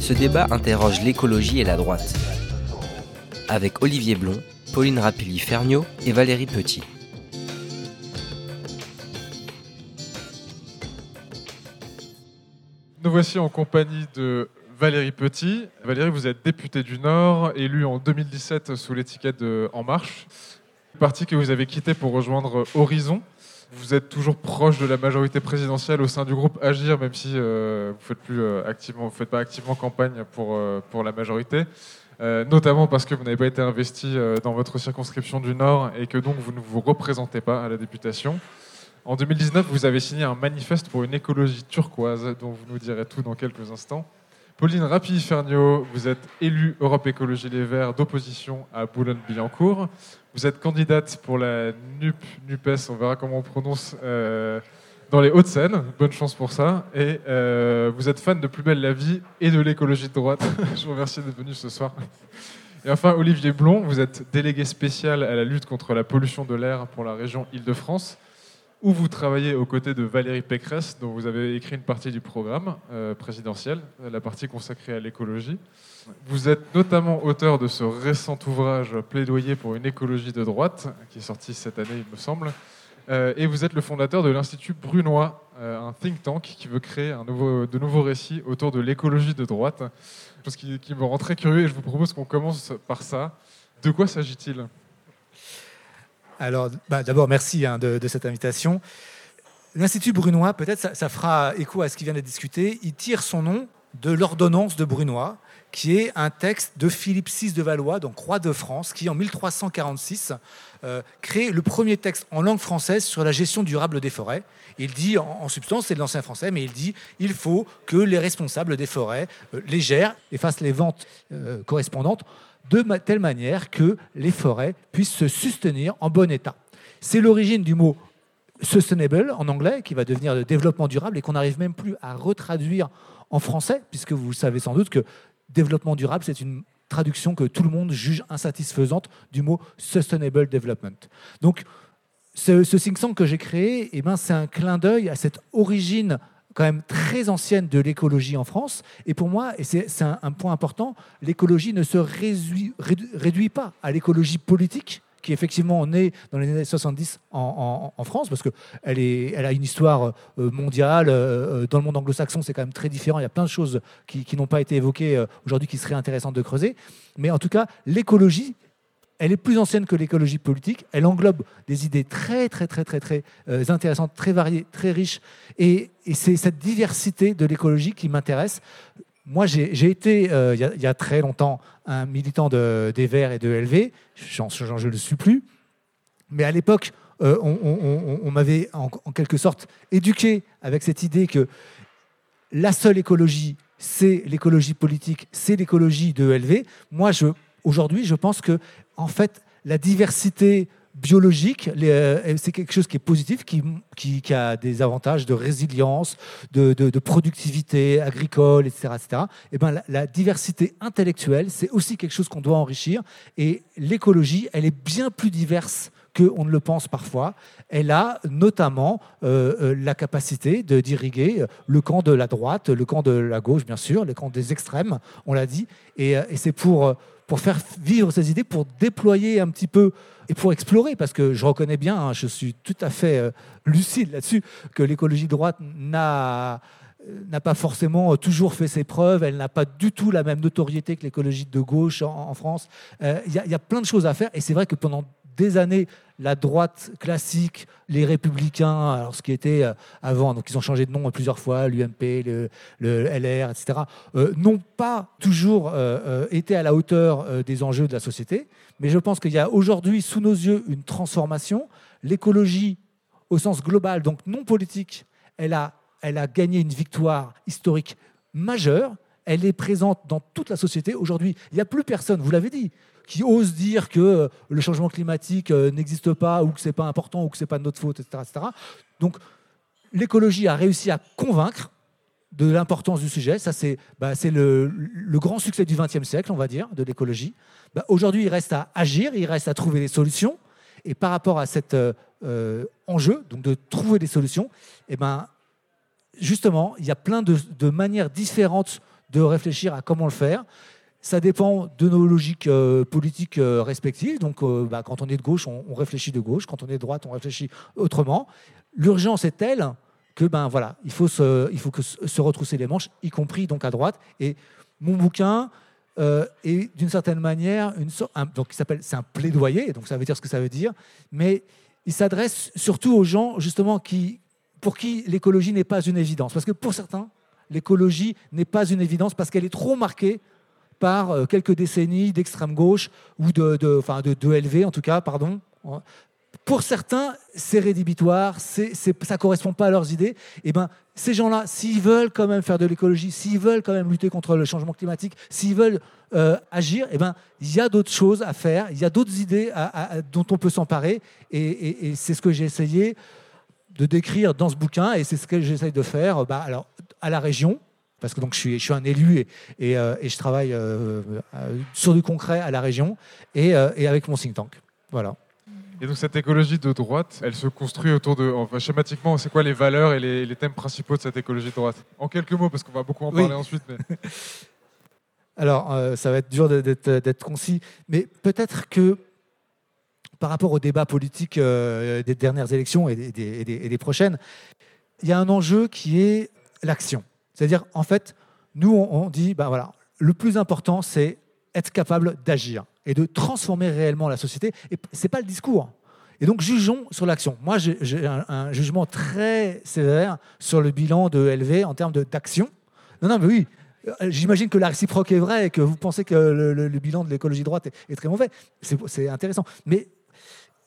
ce débat interroge l'écologie et la droite. Avec Olivier Blond, Pauline Rapilly-Ferniaud et Valérie Petit. Nous voici en compagnie de Valérie Petit. Valérie, vous êtes députée du Nord, élue en 2017 sous l'étiquette de En Marche, parti que vous avez quitté pour rejoindre Horizon. Vous êtes toujours proche de la majorité présidentielle au sein du groupe Agir, même si euh, vous ne faites, euh, faites pas activement campagne pour, euh, pour la majorité. notamment parce que vous n'avez pas été investi dans votre circonscription du Nord et que donc vous ne vous représentez pas à la députation. En 2019, vous avez signé un manifeste pour une écologie turquoise, dont vous nous direz tout dans quelques instants. Pauline Rapilly-Ferniaud, vous êtes élue Europe Écologie Les Verts d'opposition à Boulogne-Billancourt. Vous êtes candidate pour la NUP, NUPES, on verra comment on prononce, euh, dans les Hauts-de-Seine. Bonne chance pour ça. Et euh, vous êtes fan de Plus belle la vie et de l'écologie de droite. Je vous remercie d'être venu ce soir. Et enfin, Olivier Blond, vous êtes délégué spécial à la lutte contre la pollution de l'air pour la région Île-de-France où vous travaillez aux côtés de Valérie Pécresse, dont vous avez écrit une partie du programme euh, présidentiel, la partie consacrée à l'écologie. Vous êtes notamment auteur de ce récent ouvrage Plaidoyer pour une écologie de droite, qui est sorti cette année, il me semble. Euh, et vous êtes le fondateur de l'Institut Brunois, euh, un think tank qui veut créer de nouveaux récits autour de l'écologie de droite. Chose qui, qui me rend très curieux et je vous propose qu'on commence par ça. De quoi s'agit-il? Alors, bah, d'abord, merci hein, de, cette invitation. L'Institut Brunois, peut-être ça, fera écho à ce qui vient d'être discuté, il tire son nom de l'ordonnance de Brunois, qui est un texte de Philippe VI de Valois, donc roi de France, qui en 1346 euh, crée le premier texte en langue française sur la gestion durable des forêts. Il dit, en, substance, c'est de l'ancien français, mais il dit il faut que les responsables des forêts euh, légères et fassent les ventes euh, correspondantes de telle manière que les forêts puissent se soutenir en bon état. C'est l'origine du mot sustainable en anglais, qui va devenir le développement durable et qu'on n'arrive même plus à retraduire en français, puisque vous savez sans doute que développement durable, c'est une traduction que tout le monde juge insatisfaisante du mot sustainable development. Donc, ce, ce tank que j'ai créé, eh ben, c'est un clin d'œil à cette origine quand même très ancienne de l'écologie en France. Et pour moi, et c'est un, point important, l'écologie ne se réduit, pas à l'écologie politique qui effectivement naît dans les années 70 en, France, parce qu'elle elle a une histoire euh, mondiale. Euh, dans le monde anglo-saxon, c'est quand même très différent. Il y a plein de choses qui, qui n'ont pas été évoquées euh, aujourd'hui qui seraient intéressantes de creuser. Mais en tout cas, l'écologie, elle est plus ancienne que l'écologie politique. Elle englobe des idées très, très, très, très, très euh, intéressantes, très variées, très riches. Et, c'est cette diversité de l'écologie qui m'intéresse. Moi, j'ai été, euh, il y, a très longtemps, un militant de, des Verts et de LV. Je ne le suis plus. Mais à l'époque, euh, on, m'avait en, quelque sorte éduqué avec cette idée que la seule écologie, c'est l'écologie politique, c'est l'écologie de LV. Moi, Aujourd'hui, je pense que, en fait, la diversité biologique, euh, c'est quelque chose qui est positif, qui, a des avantages de résilience, de, productivité agricole, etc. etc. Et ben, la, diversité intellectuelle, c'est aussi quelque chose qu'on doit enrichir. Et l'écologie, elle est bien plus diverse qu'on ne le pense parfois. Elle a notamment euh, euh, la capacité de d'irriguer le camp de la droite, le camp de la gauche, bien sûr, le camp des extrêmes, on l'a dit. Et c'est pour pour faire vivre ces idées, pour déployer un petit peu et pour explorer, parce que je reconnais bien, hein, je suis tout à fait euh, lucide là-dessus, que l'écologie droite n'a n'a pas forcément toujours fait ses preuves, elle n'a pas du tout la même notoriété que l'écologie de gauche en, France. Euh, il y, a plein de choses à faire, et c'est vrai que pendant des années, la droite classique, les républicains, alors ce qui était euh, avant, donc ils ont changé de nom plusieurs fois, l'UMP, le, LR, etc., euh, n'ont pas toujours euh, été à la hauteur des enjeux de la société. Mais je pense qu'il y a aujourd'hui sous nos yeux une transformation. L'écologie, au sens global, donc non politique, elle a, elle a gagné une victoire historique majeure elle est présente dans toute la société. Aujourd'hui, il n'y a plus personne, vous l'avez dit, qui ose dire que euh, le changement climatique euh, n'existe pas ou que c'est pas important ou que c'est pas de notre faute, etc. etc. Donc, l'écologie a réussi à convaincre de l'importance du sujet. Ça, c'est bah, le, grand succès du XXe siècle, on va dire, de l'écologie. Bah, Aujourd'hui, il reste à agir, il reste à trouver des solutions. Et par rapport à cet euh, enjeu, donc de trouver des solutions, eh ben, justement, il y a plein de, manières différentes de réfléchir à comment le faire. Ça dépend de nos logiques euh, politiques respectives. Donc, bah, quand on est de gauche, on, réfléchit de gauche. Quand on est de droite, on réfléchit autrement. L'urgence est telle que ben voilà, il faut se, il faut que se retrousser les manches, y compris donc à droite. Et mon bouquin euh, est d'une certaine manière une il s'appelle, c'est un plaidoyer, donc ça veut dire ce que ça veut dire, mais il s'adresse surtout aux gens justement qui, pour qui l'écologie n'est pas une évidence, parce que pour certains, l'écologie n'est pas une évidence parce qu'elle est trop marquée par euh, quelques décennies d'extrême gauche ou de, enfin de, LV en tout cas, pardon, pour certains, c'est rédhibitoire, c'est, ça ne correspond pas à leurs idées. Et eh ben, ces gens-là, s'ils veulent quand même faire de l'écologie, s'ils veulent quand même lutter contre le changement climatique, s'ils veulent euh, agir, eh ben, il y a d'autres choses à faire, il y a d'autres idées dont on peut s'emparer. Et, c'est ce que j'ai essayé de décrire dans ce bouquin, et c'est ce que j'essaye de faire bah, alors, à la région, parce que donc, je, suis, je suis un élu et, euh, je travaille euh, sur du concret à la région et, et avec mon think tank. Voilà. Et donc cette écologie de droite, elle se construit autour de, enfin, schématiquement, c'est quoi les valeurs et les, thèmes principaux de cette écologie de droite? En quelques mots, parce qu'on va beaucoup en parler ensuite. Alors, euh, ça va être dur d'être concis, mais peut-être que par rapport au débat politique euh, des dernières élections et des, des, prochaines, il y a un enjeu qui est l'action. C'est-à-dire, en fait, nous, on, dit, ben voilà, le plus important, c'est être capable d'agir et de transformer réellement la société. Et ce n'est pas le discours. Et donc, jugeons sur l'action. Moi, j'ai un, jugement très sévère sur le bilan de LV en termes d'action. Non, non, mais oui, euh, J'imagine que la réciproque est vraie et que vous pensez que le, bilan de l'écologie droite est, très mauvais. C'est intéressant. Mais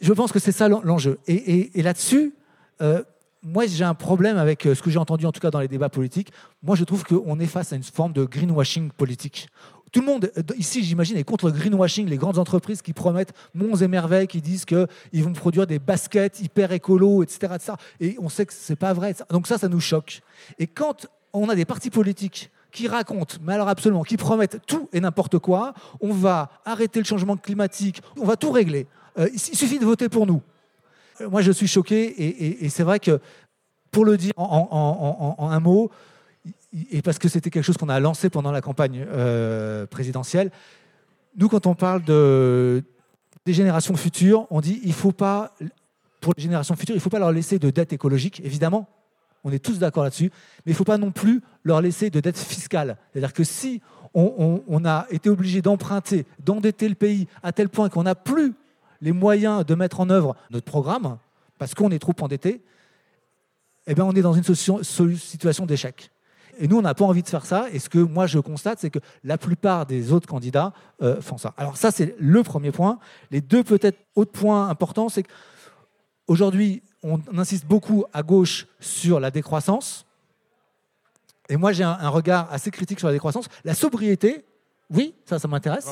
je pense que c'est ça l'enjeu. Et, là-dessus, euh, moi, j'ai un problème avec euh, ce que j'ai entendu, en tout cas dans les débats politiques. Moi, je trouve qu'on est face à une forme de greenwashing politique, tout le monde, euh, ici, j'imagine, est contre le greenwashing, les grandes entreprises qui promettent monts et merveilles, qui disent qu'ils vont produire des baskets hyper écolo, etc., Et on sait que ce n'est pas vrai. Donc ça, ça nous choque. Et quand on a des partis politiques qui racontent, mais alors absolument, qui promettent tout et n'importe quoi, on va arrêter le changement climatique, on va tout régler. Euh, il suffit de voter pour nous. Euh, moi, je suis choqué et, c'est vrai que, pour le dire en un mot, et parce que c'était quelque chose qu'on a lancé pendant la campagne euh, présidentielle, nous, quand on parle de, des générations futures, on dit il faut pas, pour les générations futures, il ne faut pas leur laisser de dette écologique, évidemment. On est tous d'accord là-dessus, mais il ne faut pas non plus leur laisser de dette fiscale. C'est-à-dire que si on a été obligé d'emprunter, d'endetter le pays à tel point qu'on n'a plus les moyens de mettre en œuvre notre programme, parce qu'on est trop endetté, eh bien on est dans une situation d'échec. Et nous, on n'a pas envie de faire ça. Et ce que moi, je constate, c'est que la plupart des autres candidats euh, font ça. Alors ça, c'est le premier point. Les deux peut-être autres points importants, c'est qu'aujourd'hui, on insiste beaucoup à gauche sur la décroissance. Et moi, j'ai un, regard assez critique sur la décroissance. La sobriété, oui, ça, ça m'intéresse.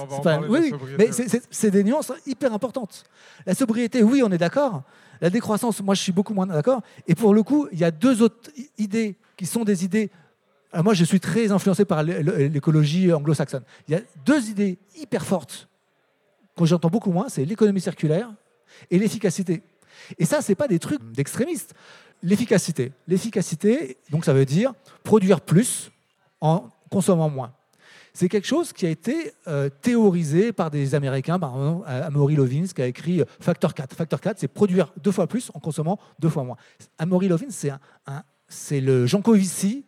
Oui, mais c'est des nuances hyper importantes. La sobriété, oui, on est d'accord. La décroissance, moi, je suis beaucoup moins d'accord. Et pour le coup, il y a deux autres idées qui sont des idées ah, moi, je suis très influencé par l'écologie anglo-saxonne. Il y a deux idées hyper fortes que j'entends beaucoup moins, c'est l'économie circulaire et l'efficacité. Et ça, ce n'est pas des trucs d'extrémistes. L'efficacité. L'efficacité, donc ça veut dire produire plus en consommant moins. C'est quelque chose qui a été euh, théorisé par des Américains, par exemple Amory Lovins, qui a écrit Factor 4. Factor 4, c'est produire deux fois plus en consommant deux fois moins. Amory Lovins, c'est le Jean Covici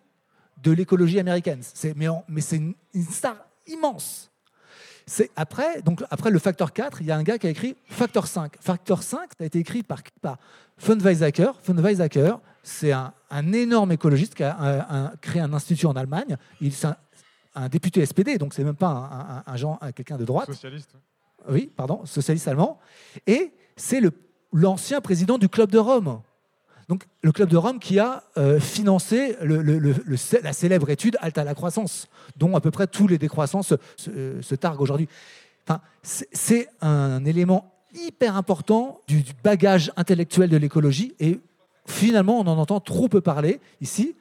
de l'écologie américaine. Mais, mais c'est une, star immense. C'est après, le facteur 4, il y a un gars qui a écrit facteur 5. Facteur 5, ça a été écrit par, par. Von Weizsäcker, c'est un, énorme écologiste qui a créé un institut en Allemagne. Il un, député SPD, donc c'est même pas un, genre, quelqu'un de droite. Socialiste. Oui, pardon, socialiste allemand. Et c'est l'ancien président du Club de Rome. Donc, le Club de Rome qui a euh, financé le- le- le- le cé- la célèbre étude Halte à la croissance, dont à peu près tous les décroissants se, se- se targuent aujourd'hui. Enfin, c'est- c'est un élément hyper important du, du bagage intellectuel de l'écologie et finalement, on en entend trop peu parler ici.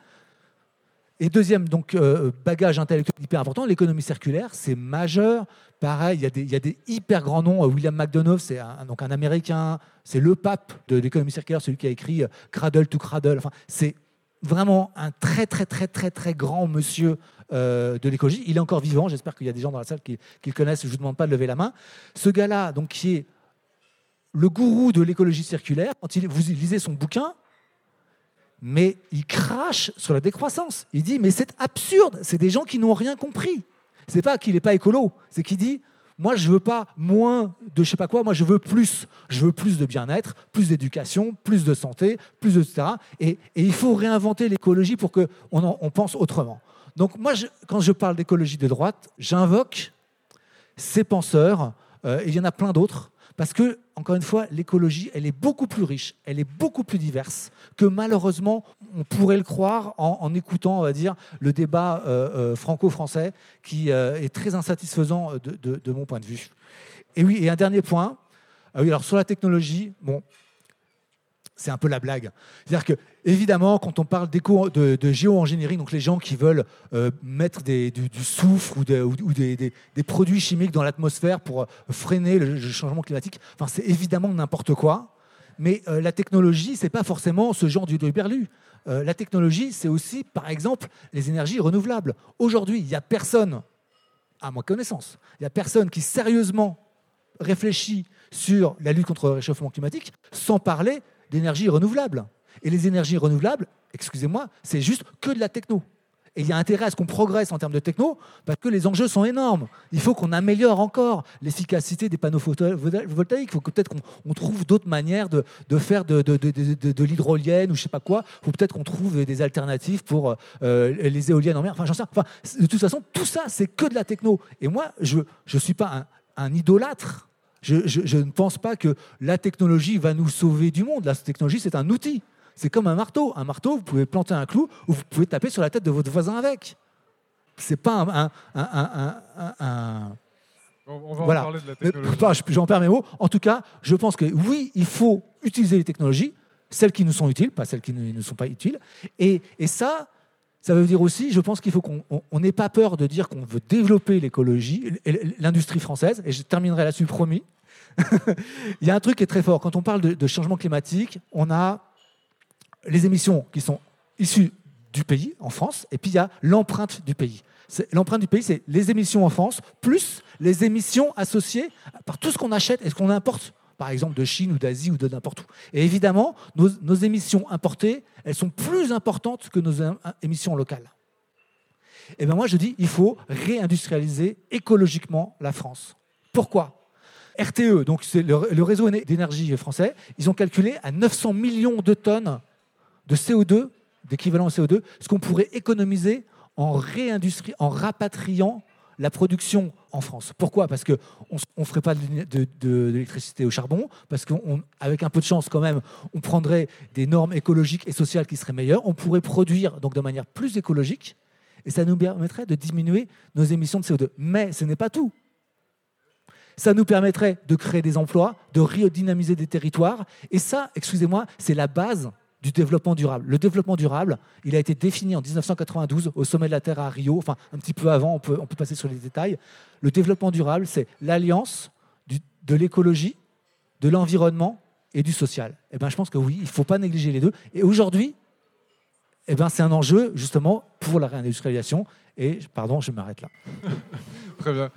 Et deuxième donc, euh, bagage intellectuel hyper important, l'économie circulaire, c'est majeur. Pareil, il y, a des, y a des hyper grands noms. William McDonough, c'est un, un Américain, c'est le pape de l'économie circulaire, celui qui a écrit euh, Cradle to Cradle. Enfin, c'est vraiment un très, très, très, très, très grand monsieur euh, de l'écologie. Il est encore vivant. J'espère qu'il y a des gens dans la salle qui, le connaissent. Je ne vous demande pas de lever la main. Ce gars-là, qui est le gourou de l'écologie circulaire, quand il, vous lisez son bouquin, mais il crache sur la décroissance. Il dit, mais c'est absurde, c'est des gens qui n'ont rien compris. C'est pas qu'il n'est pas écolo, c'est qu'il dit, moi je veux pas moins de je sais pas quoi, moi je veux plus. Je veux plus de bien-être, plus d'éducation, plus de santé, plus de etc. Et, il faut réinventer l'écologie pour qu'on on pense autrement. Donc moi, quand je parle d'écologie de droite, j'invoque ces penseurs, euh, et il y en a plein d'autres, parce que, encore une fois, l'écologie, elle est beaucoup plus riche, elle est beaucoup plus diverse que malheureusement, on pourrait le croire en, écoutant, on va dire, le débat euh, euh, franco-français, qui euh, est très insatisfaisant de mon point de vue. Et oui, et un dernier point, ah oui, alors sur la technologie, bon, c'est un peu la blague. C'est-à-dire que, évidemment, quand on parle de, de géo-ingénierie, donc les gens qui veulent euh, mettre du, du soufre ou, de- ou- ou des, produits chimiques dans l'atmosphère pour euh, freiner le, changement climatique, enfin, c'est évidemment n'importe quoi. Mais euh, la technologie, c'est pas forcément ce genre de berlu. Euh, la technologie, c'est aussi, par exemple, les énergies renouvelables. Aujourd'hui, il n'y a personne, à ma connaissance, il n'y a personne qui sérieusement réfléchit sur la lutte contre le réchauffement climatique sans parler d'énergie renouvelable. Et les énergies renouvelables, excusez-moi, c'est juste que de la techno. Et il y a intérêt à ce qu'on progresse en termes de techno parce que les enjeux sont énormes. Il faut qu'on améliore encore l'efficacité des panneaux photovoltaïques. Il faut peut-être qu'on on trouve d'autres manières de, faire de, l'hydrolienne ou je sais pas quoi. Il faut peut-être qu'on trouve des alternatives pour euh, les éoliennes en mer. Enfin, j'en sais. Enfin, de toute façon, tout ça, c'est que de la techno. Et moi, je ne suis pas un idolâtre. Je, je- je ne pense pas que la technologie va nous sauver du monde. La technologie, c'est un outil. C'est comme un marteau. Un marteau, vous pouvez planter un clou ou vous pouvez taper sur la tête de votre voisin avec. C'est pas un. un- un- un- un- un- On, va Voilà. en parler de la technologie. J'en perds mes mots. En tout cas, je pense que oui, il faut utiliser les technologies, celles qui nous sont utiles, pas celles qui ne nous sont pas utiles. Et, et ça, ça veut dire aussi, je pense qu'il faut qu'on on- on n'ait pas peur de dire qu'on veut développer l'écologie, l'industrie française. Et je terminerai là-dessus, promis. il y a un truc qui est très fort. Quand on parle de, de changement climatique, on a les émissions qui sont issues du pays, en France, et puis il y a l'empreinte du pays. L'empreinte du pays, c'est les émissions en France, plus les émissions associées par tout ce qu'on achète et ce qu'on importe, par exemple de Chine ou d'Asie ou de n'importe où. Et évidemment, nos, émissions importées, elles sont plus importantes que nos émissions locales. Et bien moi, je dis, il faut réindustrialiser écologiquement la France. Pourquoi? RTE, donc le, réseau éne- d'énergie français, ils ont calculé à 900 millions de tonnes de CO2, d'équivalent CO2, ce qu'on pourrait économiser en en rapatriant la production en France. Pourquoi? Parce qu'on ne ferait pas de, l'électricité au charbon, parce qu'avec un peu de chance quand même, on prendrait des normes écologiques et sociales qui seraient meilleures, on pourrait produire donc de manière plus écologique, et ça nous permettrait de diminuer nos émissions de CO2. Mais ce n'est pas tout. Ça nous permettrait de créer des emplois, de redynamiser des territoires, et ça, excusez-moi, c'est la base du développement durable. Le développement durable, il a été défini en 1992 au sommet de la Terre à Rio, enfin un petit peu avant, on peut, on peut passer sur les détails. Le développement durable, c'est l'alliance de l'écologie, de l'environnement et du social. Et ben, je pense que oui, il ne faut pas négliger les deux. Et aujourd'hui, eh ben, c'est un enjeu justement pour la réindustrialisation. Et pardon, je m'arrête là. Très bien.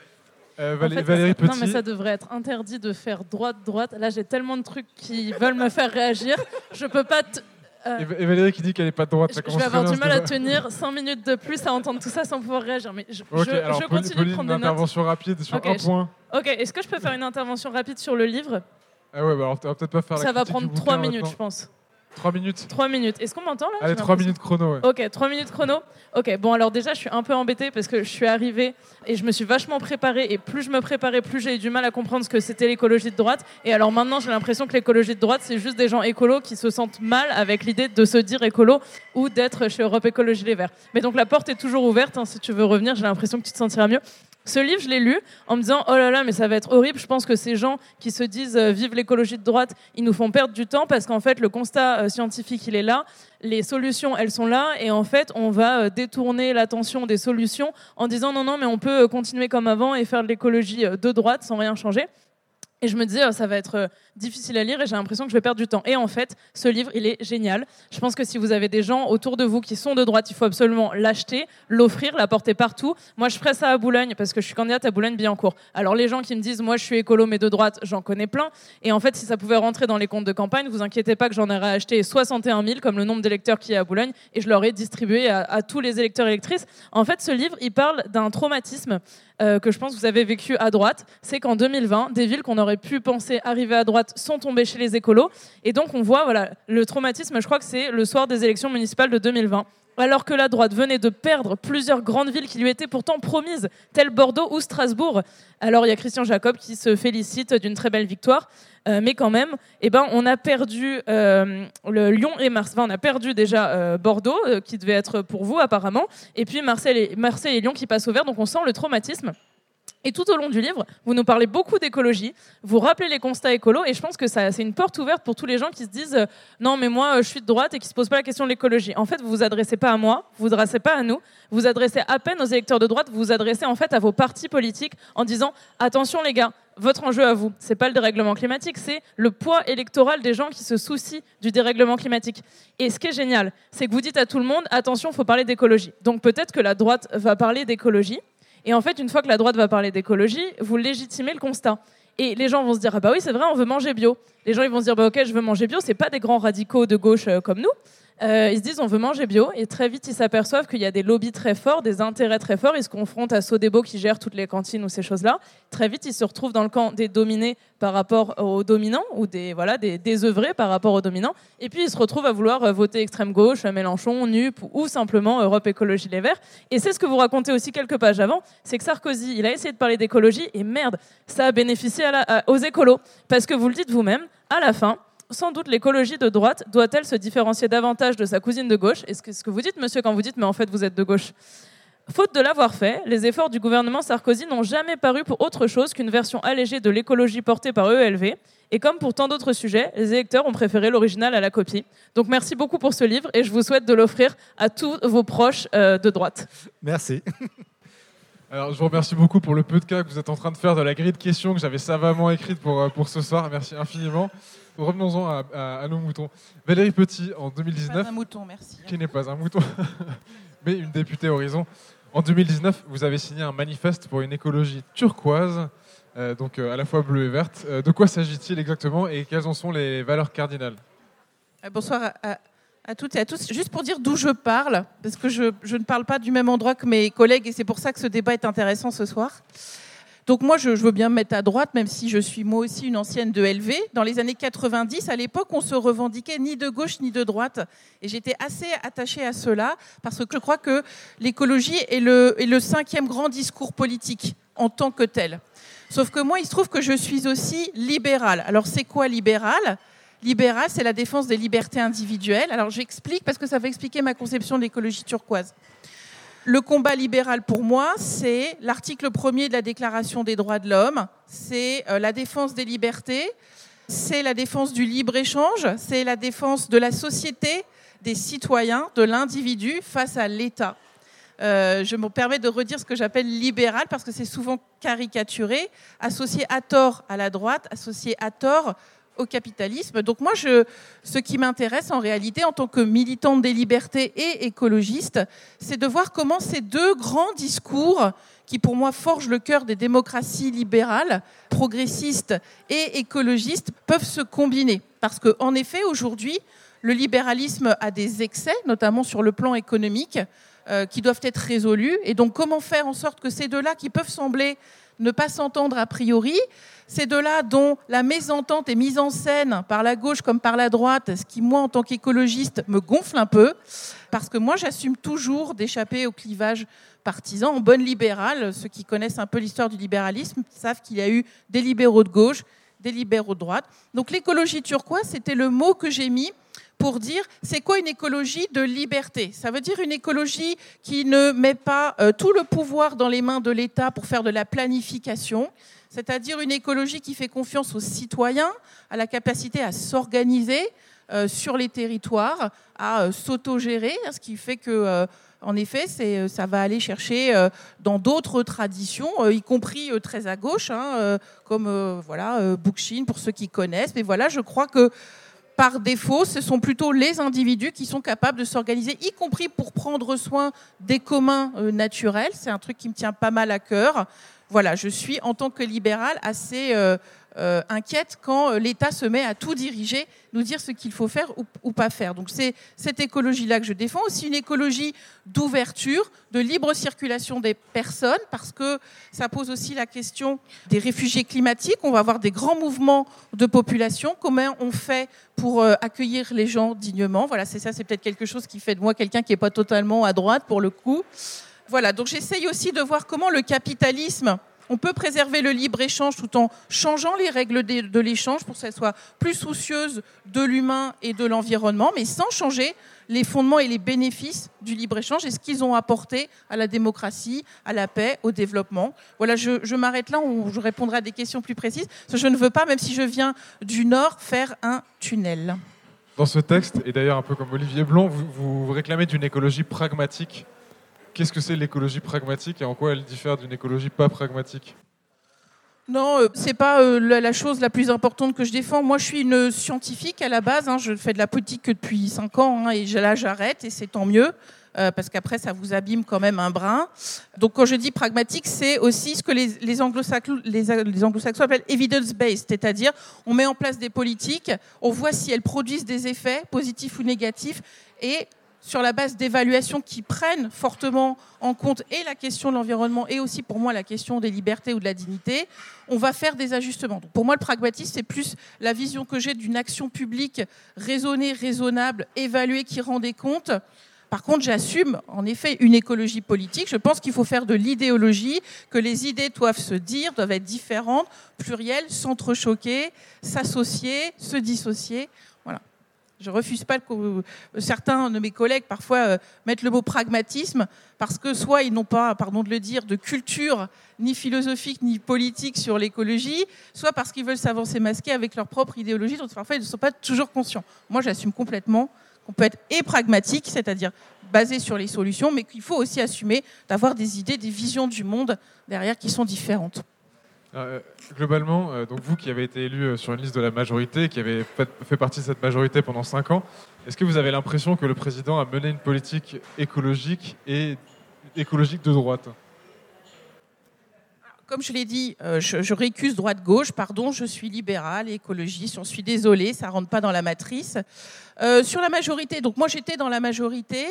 Euh, En Valé- fait, Valérie ça- Petit. Non, mais ça devrait être interdit de faire droite-droite. Là, j'ai tellement de trucs qui veulent me faire réagir. Je peux pas. Euh, Et, et Valérie qui dit qu'elle n'est pas de droite. je ça je vais avoir du mal à tenir 5 minutes de plus à entendre tout ça sans pouvoir réagir. Mais je, Ok, je- alors je continue Pauline, de prendre une des notes. intervention rapide sur Ok, un point. Ok, est-ce que je peux faire une intervention rapide sur le livre? Ah ouais, bah alors on va peut-être pas faire la Ça va critique prendre du 3 bouquin minutes, maintenant. je pense. 3 minutes. 3 minutes. Est-ce qu'on m'entend là? Allez, J'ai 3 l'impression. minutes chrono. ouais. Ok, 3 minutes chrono. Ok, bon alors déjà je suis un peu embêtée parce que je suis arrivée et je me suis vachement préparée et plus je me préparais, plus j'ai eu du mal à comprendre ce que c'était l'écologie de droite. Et alors maintenant j'ai l'impression que l'écologie de droite c'est juste des gens écolos qui se sentent mal avec l'idée de se dire écolo ou d'être chez Europe Écologie Les Verts. Mais donc la porte est toujours ouverte, hein, si tu veux revenir, j'ai l'impression que tu te sentiras mieux. Ce livre, je l'ai lu en me disant oh là là, mais ça va être horrible. Je pense que ces gens qui se disent euh, vive l'écologie de droite, ils nous font perdre du temps parce qu'en fait, le constat euh, scientifique, il est là. Les solutions, elles sont là. Et en fait, on va euh, détourner l'attention des solutions en disant non, non, mais on peut continuer comme avant et faire de l'écologie de droite sans rien changer. Et je me disais, oh, ça va être euh, difficile à lire et j'ai l'impression que je vais perdre du temps. Et en fait, ce livre, il est génial. Je pense que si vous avez des gens autour de vous qui sont de droite, il faut absolument l'acheter, l'offrir, l'apporter partout. Moi, je ferai ça à Boulogne parce que je suis candidate à Boulogne-Billancourt. Alors, les gens qui me disent, moi, je suis écolo, mais de droite, j'en connais plein. Et en fait, si ça pouvait rentrer dans les comptes de campagne, vous inquiétez pas que j'en aurais acheté 61 000, comme le nombre d'électeurs qui est à Boulogne, et je l'aurais distribué à, à tous les électeurs électrices. En fait, ce livre, il parle d'un traumatisme euh, que je pense que vous avez vécu à droite, c'est qu'en 2020, des villes qu'on aurait pu penser arriver à droite sont tombées chez les écolos. Et donc on voit, voilà, le traumatisme, je crois que c'est le soir des élections municipales de 2020. Alors que la droite venait de perdre plusieurs grandes villes qui lui étaient pourtant promises, telles Bordeaux ou Strasbourg. Alors il y a Christian Jacob qui se félicite d'une très belle victoire, euh, mais quand même, eh ben, on a perdu euh, le Lyon et Marseille. On a perdu déjà euh, Bordeaux, qui devait être pour vous apparemment, et puis Marseille et, Marseille et Lyon qui passent au vert. Donc on sent le traumatisme. Et tout au long du livre, vous nous parlez beaucoup d'écologie, vous rappelez les constats écolos, et je pense que c'est une porte ouverte pour tous les gens qui se disent euh, non mais moi euh, je suis de droite et qui se posent pas la question de l'écologie. En fait, vous vous adressez pas à moi, vous vous adressez pas à nous, vous vous adressez à peine aux électeurs de droite, vous vous adressez en fait à vos partis politiques en disant attention les gars, votre enjeu à vous, c'est pas le dérèglement climatique, c'est le poids électoral des gens qui se soucient du dérèglement climatique. Et ce qui est génial, c'est que vous dites à tout le monde attention, faut parler d'écologie. Donc peut-être que la droite va parler d'écologie. Et en fait, une fois que la droite va parler d'écologie, vous légitimez le constat. Et les gens vont se dire ah bah oui c'est vrai on veut manger bio. Les gens ils vont se dire bah ok je veux manger bio. C'est pas des grands radicaux de gauche euh, comme nous. Euh, ils se disent on veut manger bio et très vite ils s'aperçoivent qu'il y a des lobbies très forts, des intérêts très forts. Ils se confrontent à Sodebo qui gère toutes les cantines ou ces choses-là. Très vite ils se retrouvent dans le camp des dominés par rapport aux dominants ou des voilà des désœuvrés par rapport aux dominants. Et puis ils se retrouvent à vouloir euh, voter extrême gauche, Mélenchon, NUP ou simplement Europe Écologie Les Verts. Et c'est ce que vous racontez aussi quelques pages avant, c'est que Sarkozy il a essayé de parler d'écologie et merde ça a bénéficié aux écolos parce que vous le dites vous-même à la fin sans doute l'écologie de droite doit-elle se différencier davantage de sa cousine de gauche? Est-ce que ce que vous dites, monsieur, quand vous dites, mais en fait, vous êtes de gauche Faute de l'avoir fait, les efforts du gouvernement Sarkozy n'ont jamais paru pour autre chose qu'une version allégée de l'écologie portée par ELV. Et comme pour tant d'autres sujets, les électeurs ont préféré l'original à la copie. Donc merci beaucoup pour ce livre et je vous souhaite de l'offrir à tous vos proches euh, de droite. Merci. Alors, je vous remercie beaucoup pour le peu de cas que vous êtes en train de faire de la grille de questions que j'avais savamment écrite pour, euh, pour ce soir. Merci infiniment. Revenons-en à, à- à nos moutons. Valérie Petit, en 2019, Pas un mouton, merci. qui n'est pas un mouton, mais une députée Horizon. En 2019, vous avez signé un manifeste pour une écologie turquoise, euh, donc euh, à la fois bleue et verte. Euh, de quoi s'agit-il exactement et quelles en sont les valeurs cardinales? Bonsoir à, à- à toutes et à tous. Juste pour dire d'où je parle, parce que je, je ne parle pas du même endroit que mes collègues et c'est pour ça que ce débat est intéressant ce soir. Donc moi, je, veux bien me mettre à droite, même si je suis moi aussi une ancienne de LV. Dans les années 90, à l'époque, on se revendiquait ni de gauche ni de droite. Et j'étais assez attachée à cela, parce que je crois que l'écologie est le, est le cinquième grand discours politique en tant que tel. Sauf que moi, il se trouve que je suis aussi libérale. Alors c'est quoi libéral? Libéral, c'est la défense des libertés individuelles. Alors j'explique parce que ça va expliquer ma conception de l'écologie turquoise. Le combat libéral pour moi, c'est l'article premier de la Déclaration des droits de l'homme, c'est euh, la défense des libertés, c'est la défense du libre-échange, c'est la défense de la société, des citoyens, de l'individu face à l'État. Euh, je me permets de redire ce que j'appelle libéral parce que c'est souvent caricaturé, associé à tort à la droite, associé à tort au capitalisme. Donc moi, je, ce qui m'intéresse en réalité en tant que militante des libertés et écologiste, c'est de voir comment ces deux grands discours qui pour moi forgent le cœur des démocraties libérales, progressistes et écologistes, peuvent se combiner. Parce qu'en effet, aujourd'hui, le libéralisme a des excès, notamment sur le plan économique, euh, qui doivent être résolus. Et donc, comment faire en sorte que ces deux-là, qui peuvent sembler ne pas s'entendre a priori. C'est de là dont la mésentente est mise en scène par la gauche comme par la droite, ce qui, moi, en tant qu'écologiste, me gonfle un peu, parce que moi, j'assume toujours d'échapper au clivage partisan. En bonne libérale, ceux qui connaissent un peu l'histoire du libéralisme savent qu'il y a eu des libéraux de gauche, des libéraux de droite. Donc l'écologie turquoise, c'était le mot que j'ai mis pour dire c'est quoi une écologie de liberté? Ça veut dire une écologie qui ne met pas euh, tout le pouvoir dans les mains de l'État pour faire de la planification, c'est-à-dire une écologie qui fait confiance aux citoyens, à la capacité à s'organiser euh, sur les territoires, à euh, s'autogérer, hein, ce qui fait que en effet, ça va aller chercher dans d'autres traditions, y compris très à gauche, hein, comme voilà Bookchin pour ceux qui connaissent. Mais voilà, je crois que par défaut, ce sont plutôt les individus qui sont capables de s'organiser, y compris pour prendre soin des communs euh, naturels. C'est un truc qui me tient pas mal à cœur. Voilà, je suis en tant que libéral assez euh, inquiète quand euh, l'État se met à tout diriger, nous dire ce qu'il faut faire ou, pas faire. Donc c'est cette écologie-là que je défends, aussi une écologie d'ouverture, de libre circulation des personnes, parce que ça pose aussi la question des réfugiés climatiques. On va avoir des grands mouvements de population. Comment on fait pour euh, accueillir les gens dignement? Voilà, c'est ça, c'est peut-être quelque chose qui fait de moi quelqu'un qui n'est pas totalement à droite pour le coup. Voilà, donc j'essaye aussi de voir comment le capitalisme on peut préserver le libre-échange tout en changeant les règles de l'échange pour que ça soit plus soucieuse de l'humain et de l'environnement, mais sans changer les fondements et les bénéfices du libre-échange et ce qu'ils ont apporté à la démocratie, à la paix, au développement. Voilà, je, m'arrête là, où je répondrai à des questions plus précises. je ne veux pas, même si je viens du Nord, faire un tunnel. Dans ce texte, et d'ailleurs un peu comme Olivier Blond, vous, vous réclamez d'une écologie pragmatique Qu'est-ce que c'est l'écologie pragmatique et en quoi elle diffère d'une écologie pas pragmatique non, euh, c'est pas euh, la chose la plus importante que je défends. Moi, je suis une scientifique à la base. Hein. Je fais de la politique que depuis 5 ans hein, et là, j'arrête et c'est tant mieux. Euh, parce qu'après, ça vous abîme quand même un brin. Donc, quand je dis pragmatique, c'est aussi ce que les, les anglo-saxons les, anglo appellent evidence-based, c'est-à-dire on met en place des politiques, on voit si elles produisent des effets positifs ou négatifs, et sur la base d'évaluations qui prennent fortement en compte et la question de l'environnement et aussi pour moi la question des libertés ou de la dignité, on va faire des ajustements. Donc pour moi, le pragmatisme, c'est plus la vision que j'ai d'une action publique raisonnée, raisonnable, évaluée, qui rend des comptes. Par contre, j'assume en effet une écologie politique. Je pense qu'il faut faire de l'idéologie, que les idées doivent se dire, doivent être différentes, plurielles, s'entrechoquer, s'associer, se dissocier. Je refuse pas que certains de mes collègues parfois euh, mettent le mot pragmatisme parce que soit ils n'ont pas, pardon de le dire, de culture ni philosophique ni politique sur l'écologie, soit parce qu'ils veulent s'avancer masqués avec leur propre idéologie dont parfois ils ne sont pas toujours conscients. Moi, j'assume complètement qu'on peut être et pragmatique, c'est-à-dire basé sur les solutions, mais qu'il faut aussi assumer d'avoir des idées, des visions du monde derrière qui sont différentes. Euh, globalement, euh, donc vous qui avez été élu euh, sur une liste de la majorité, qui avez fait, partie de cette majorité pendant 5 ans, est-ce que vous avez l'impression que le président a mené une politique écologique et écologique de droite? Comme je l'ai dit, je, récuse droite-gauche, pardon, je suis libéral, écologiste, j'en suis désolée, ça rentre pas dans la matrice. Euh, sur la majorité, donc moi j'étais dans la majorité,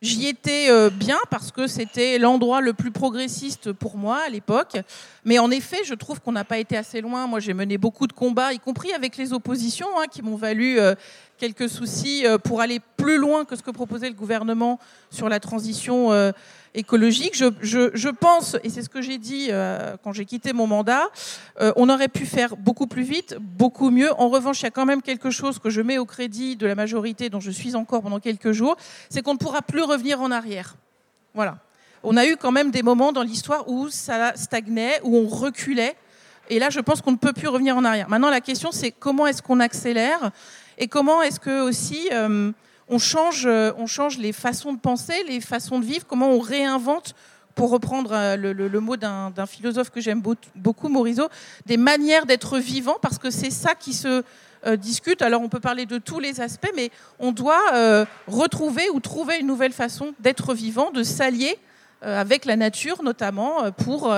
j'y étais euh, bien parce que c'était l'endroit le plus progressiste pour moi à l'époque. Mais en effet, je trouve qu'on n'a pas été assez loin. Moi j'ai mené beaucoup de combats, y compris avec les oppositions, hein, qui m'ont valu euh, quelques soucis pour aller plus loin que ce que proposait le gouvernement sur la transition écologique. Je, pense, et c'est ce que j'ai dit euh, quand j'ai quitté mon mandat, euh, on aurait pu faire beaucoup plus vite, beaucoup mieux. En revanche, il y a quand même quelque chose que je mets au crédit de la majorité, dont je suis encore pendant quelques jours, c'est qu'on ne pourra plus revenir en arrière. Voilà. On a eu quand même des moments dans l'histoire où ça stagnait, où on reculait. Et là, je pense qu'on ne peut plus revenir en arrière. Maintenant, la question, c'est comment est-ce qu'on accélère et comment est-ce que aussi euh, on change, euh, on change les façons de penser, les façons de vivre, comment on réinvente, pour reprendre euh, le, mot d'un philosophe que j'aime beaucoup, Morisot, des manières d'être vivant, parce que c'est ça qui se euh, discute. Alors on peut parler de tous les aspects, mais on doit retrouver ou trouver une nouvelle façon d'être vivant, de s'allier avec la nature notamment, pour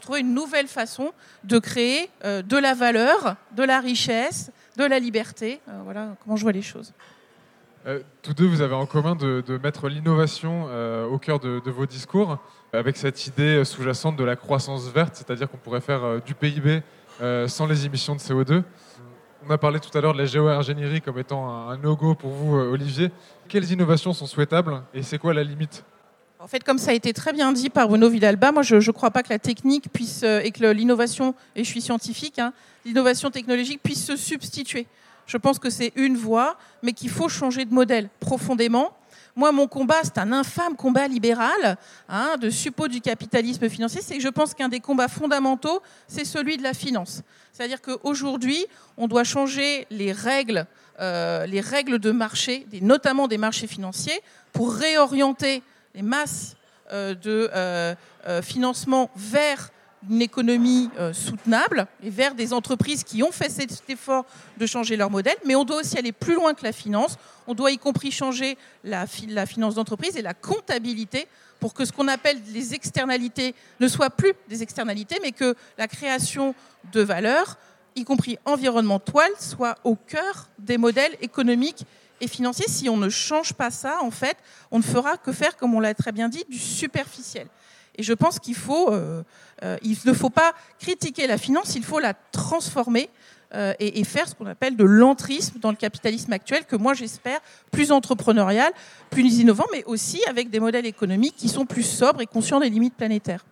trouver une nouvelle façon de créer de la valeur, de la richesse, de la liberté. voilà comment je vois les choses. Euh, tous deux, vous avez en commun de, mettre l'innovation euh, au cœur de, vos discours, avec cette idée sous-jacente de la croissance verte, c'est-à-dire qu'on pourrait faire euh, du PIB euh, sans les émissions de CO2. On a parlé tout à l'heure de la géo-ingénierie comme étant un, no-go pour vous, euh, Olivier. Quelles innovations sont souhaitables et c'est quoi la limite? En fait, comme ça a été très bien dit par Bruno Villalba, moi je ne crois pas que la technique puisse, euh, et que l'innovation, et je suis scientifique, hein, l'innovation technologique puisse se substituer. Je pense que c'est une voie, mais qu'il faut changer de modèle profondément. Moi, mon combat, c'est un infâme combat libéral hein, de suppôt du capitalisme financier. C'est que je pense qu'un des combats fondamentaux, c'est celui de la finance. C'est-à-dire qu'aujourd'hui, on doit changer les règles, euh, les règles de marché, notamment des marchés financiers, pour réorienter les masses euh, de euh, financement vers une économie euh, soutenable et vers des entreprises qui ont fait cet effort de changer leur modèle. Mais on doit aussi aller plus loin que la finance. On doit y compris changer la, fi- la finance d'entreprise et la comptabilité pour que ce qu'on appelle les externalités ne soient plus des externalités, mais que la création de valeur, y compris environnementale, soit au cœur des modèles économiques et financiers. Si on ne change pas ça, en fait, on ne fera que faire, comme on l'a très bien dit, du superficiel. Et je pense qu'il euh, euh, ne faut pas critiquer la finance, il faut la transformer euh, et, faire ce qu'on appelle de l'entrisme dans le capitalisme actuel, que moi j'espère plus entrepreneurial, plus innovant, mais aussi avec des modèles économiques qui sont plus sobres et conscients des limites planétaires.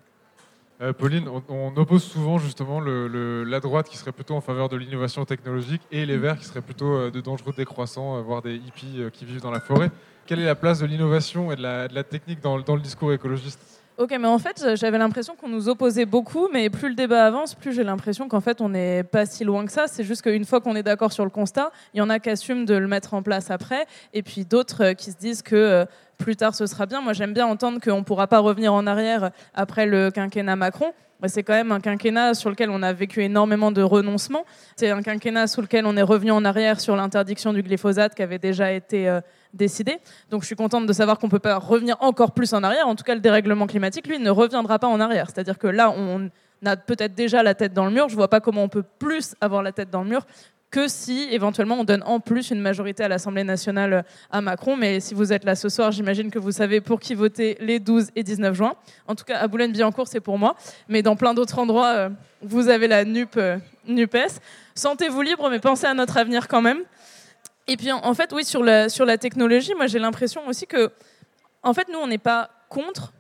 Pauline, on, oppose souvent justement la droite qui serait plutôt en faveur de l'innovation technologique et les verts qui seraient plutôt de dangereux décroissants, voire des hippies qui vivent dans la forêt. Quelle est la place de l'innovation et de la, technique dans le discours écologiste? Ok, mais en fait, j'avais l'impression qu'on nous opposait beaucoup, mais plus le débat avance, plus j'ai l'impression qu'en fait, on n'est pas si loin que ça. C'est juste qu'une fois qu'on est d'accord sur le constat, il y en a qui assument de le mettre en place après, et puis d'autres euh, qui se disent que euh, plus tard ce sera bien. Moi, j'aime bien entendre qu'on ne pourra pas revenir en arrière après le quinquennat Macron. C'est quand même un quinquennat sur lequel on a vécu énormément de renoncements. C'est un quinquennat sous lequel on est revenu en arrière sur l'interdiction du glyphosate qui avait déjà été euh, décidée. Donc je suis contente de savoir qu'on peut pas revenir encore plus en arrière. En tout cas, le dérèglement climatique, lui, ne reviendra pas en arrière. C'est-à-dire que là, on a peut-être déjà la tête dans le mur. Je vois pas comment on peut plus avoir la tête dans le mur que si éventuellement on donne en plus une majorité à l'Assemblée nationale à Macron. Mais si vous êtes là ce soir, j'imagine que vous savez pour qui voter les 12 et 19 juin. En tout cas, à Boulogne-Billancourt, c'est pour moi. Mais dans plein d'autres endroits, euh, vous avez la NUP, euh, NUPES. Sentez-vous libre, mais pensez à notre avenir quand même. Et puis en en fait, oui, sur la, sur la technologie, moi j'ai l'impression aussi que, en fait, nous, on n'est pas contre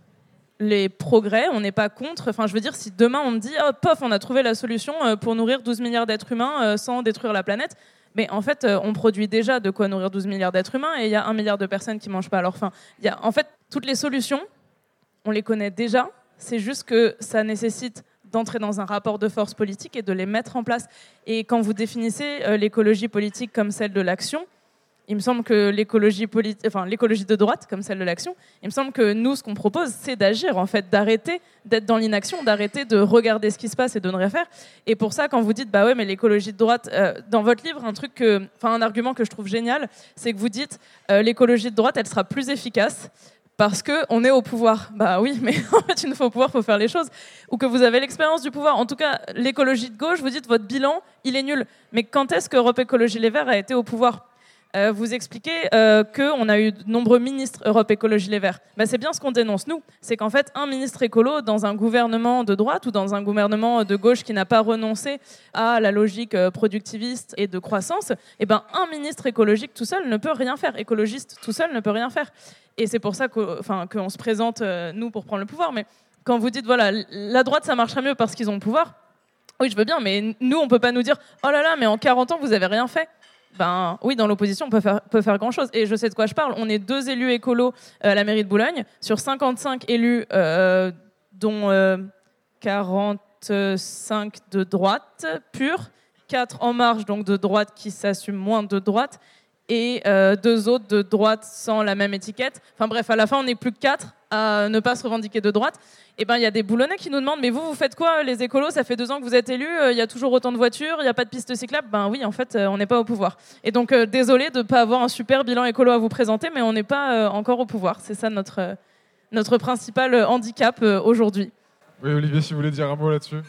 les progrès, on n'est pas contre. Enfin, je veux dire, si demain on me dit, oh, pof, on a trouvé la solution euh, pour nourrir 12 milliards d'êtres humains euh, sans détruire la planète, mais en fait, euh, on produit déjà de quoi nourrir 12 milliards d'êtres humains et il y a un milliard de personnes qui mangent pas à leur faim. Y a, en fait, toutes les solutions, on les connaît déjà. C'est juste que ça nécessite d'entrer dans un rapport de force politique et de les mettre en place. Et quand vous définissez l'écologie politique comme celle de l'action, il me semble que l'écologie de droite, comme celle de l'action, il me semble que nous, ce qu'on propose, c'est d'agir, en fait, d'arrêter d'être dans l'inaction, d'arrêter de regarder ce qui se passe et de ne rien faire. Et pour ça, quand vous dites, bah ouais, mais l'écologie de droite, euh, dans votre livre, un argument que je trouve génial, c'est que vous dites, euh, l'écologie de droite, elle sera plus efficace parce que on est au pouvoir. Bah oui, mais en fait, une fois au pouvoir, faut faire les choses. Ou que vous avez l'expérience du pouvoir. En tout cas, l'écologie de gauche, vous dites votre bilan, il est nul. Mais quand est-ce que Europe Écologie Les Verts a été au pouvoir Euh, Vous expliquez euh, qu'on a eu de nombreux ministres Europe Écologie Les Verts. Bah, c'est bien ce qu'on dénonce nous. C'est qu'en fait, un ministre écolo dans un gouvernement de droite ou dans un gouvernement de gauche qui n'a pas renoncé à la logique euh, productiviste et de croissance, eh ben, un ministre écologique tout seul ne peut rien faire. Écologiste tout seul ne peut rien faire. Et c'est pour ça qu'on se présente, euh, nous, pour prendre le pouvoir. Mais quand vous dites, voilà, la droite, ça marchera mieux parce qu'ils ont le pouvoir, oui, je veux bien, mais nous, on peut pas nous dire, oh là là, mais en 40 ans, vous avez rien fait. Ben oui, dans l'opposition, on peut faire, peut faire grand-chose. Et je sais de quoi je parle. On est deux élus écolos euh, à la mairie de Boulogne, sur 55 élus, euh, dont euh, 45 de droite pure, 4 en marge, donc de droite qui s'assument moins de droite, et euh, deux autres de droite sans la même étiquette. Enfin bref, à la fin, on n'est plus que quatre à ne pas se revendiquer de droite. Et ben, il y a des boulonnais qui nous demandent, mais vous, vous faites quoi, les écolos? Ça fait deux ans que vous êtes élus, euh, il y a toujours autant de voitures, il n'y a pas de pistes cyclables. Ben oui, en fait, euh, on n'est pas au pouvoir. Et donc, désolé de ne pas avoir un super bilan écolo à vous présenter, mais on n'est pas encore au pouvoir. C'est ça notre, notre principal handicap aujourd'hui. Oui, Olivier, si vous voulez dire un mot là-dessus.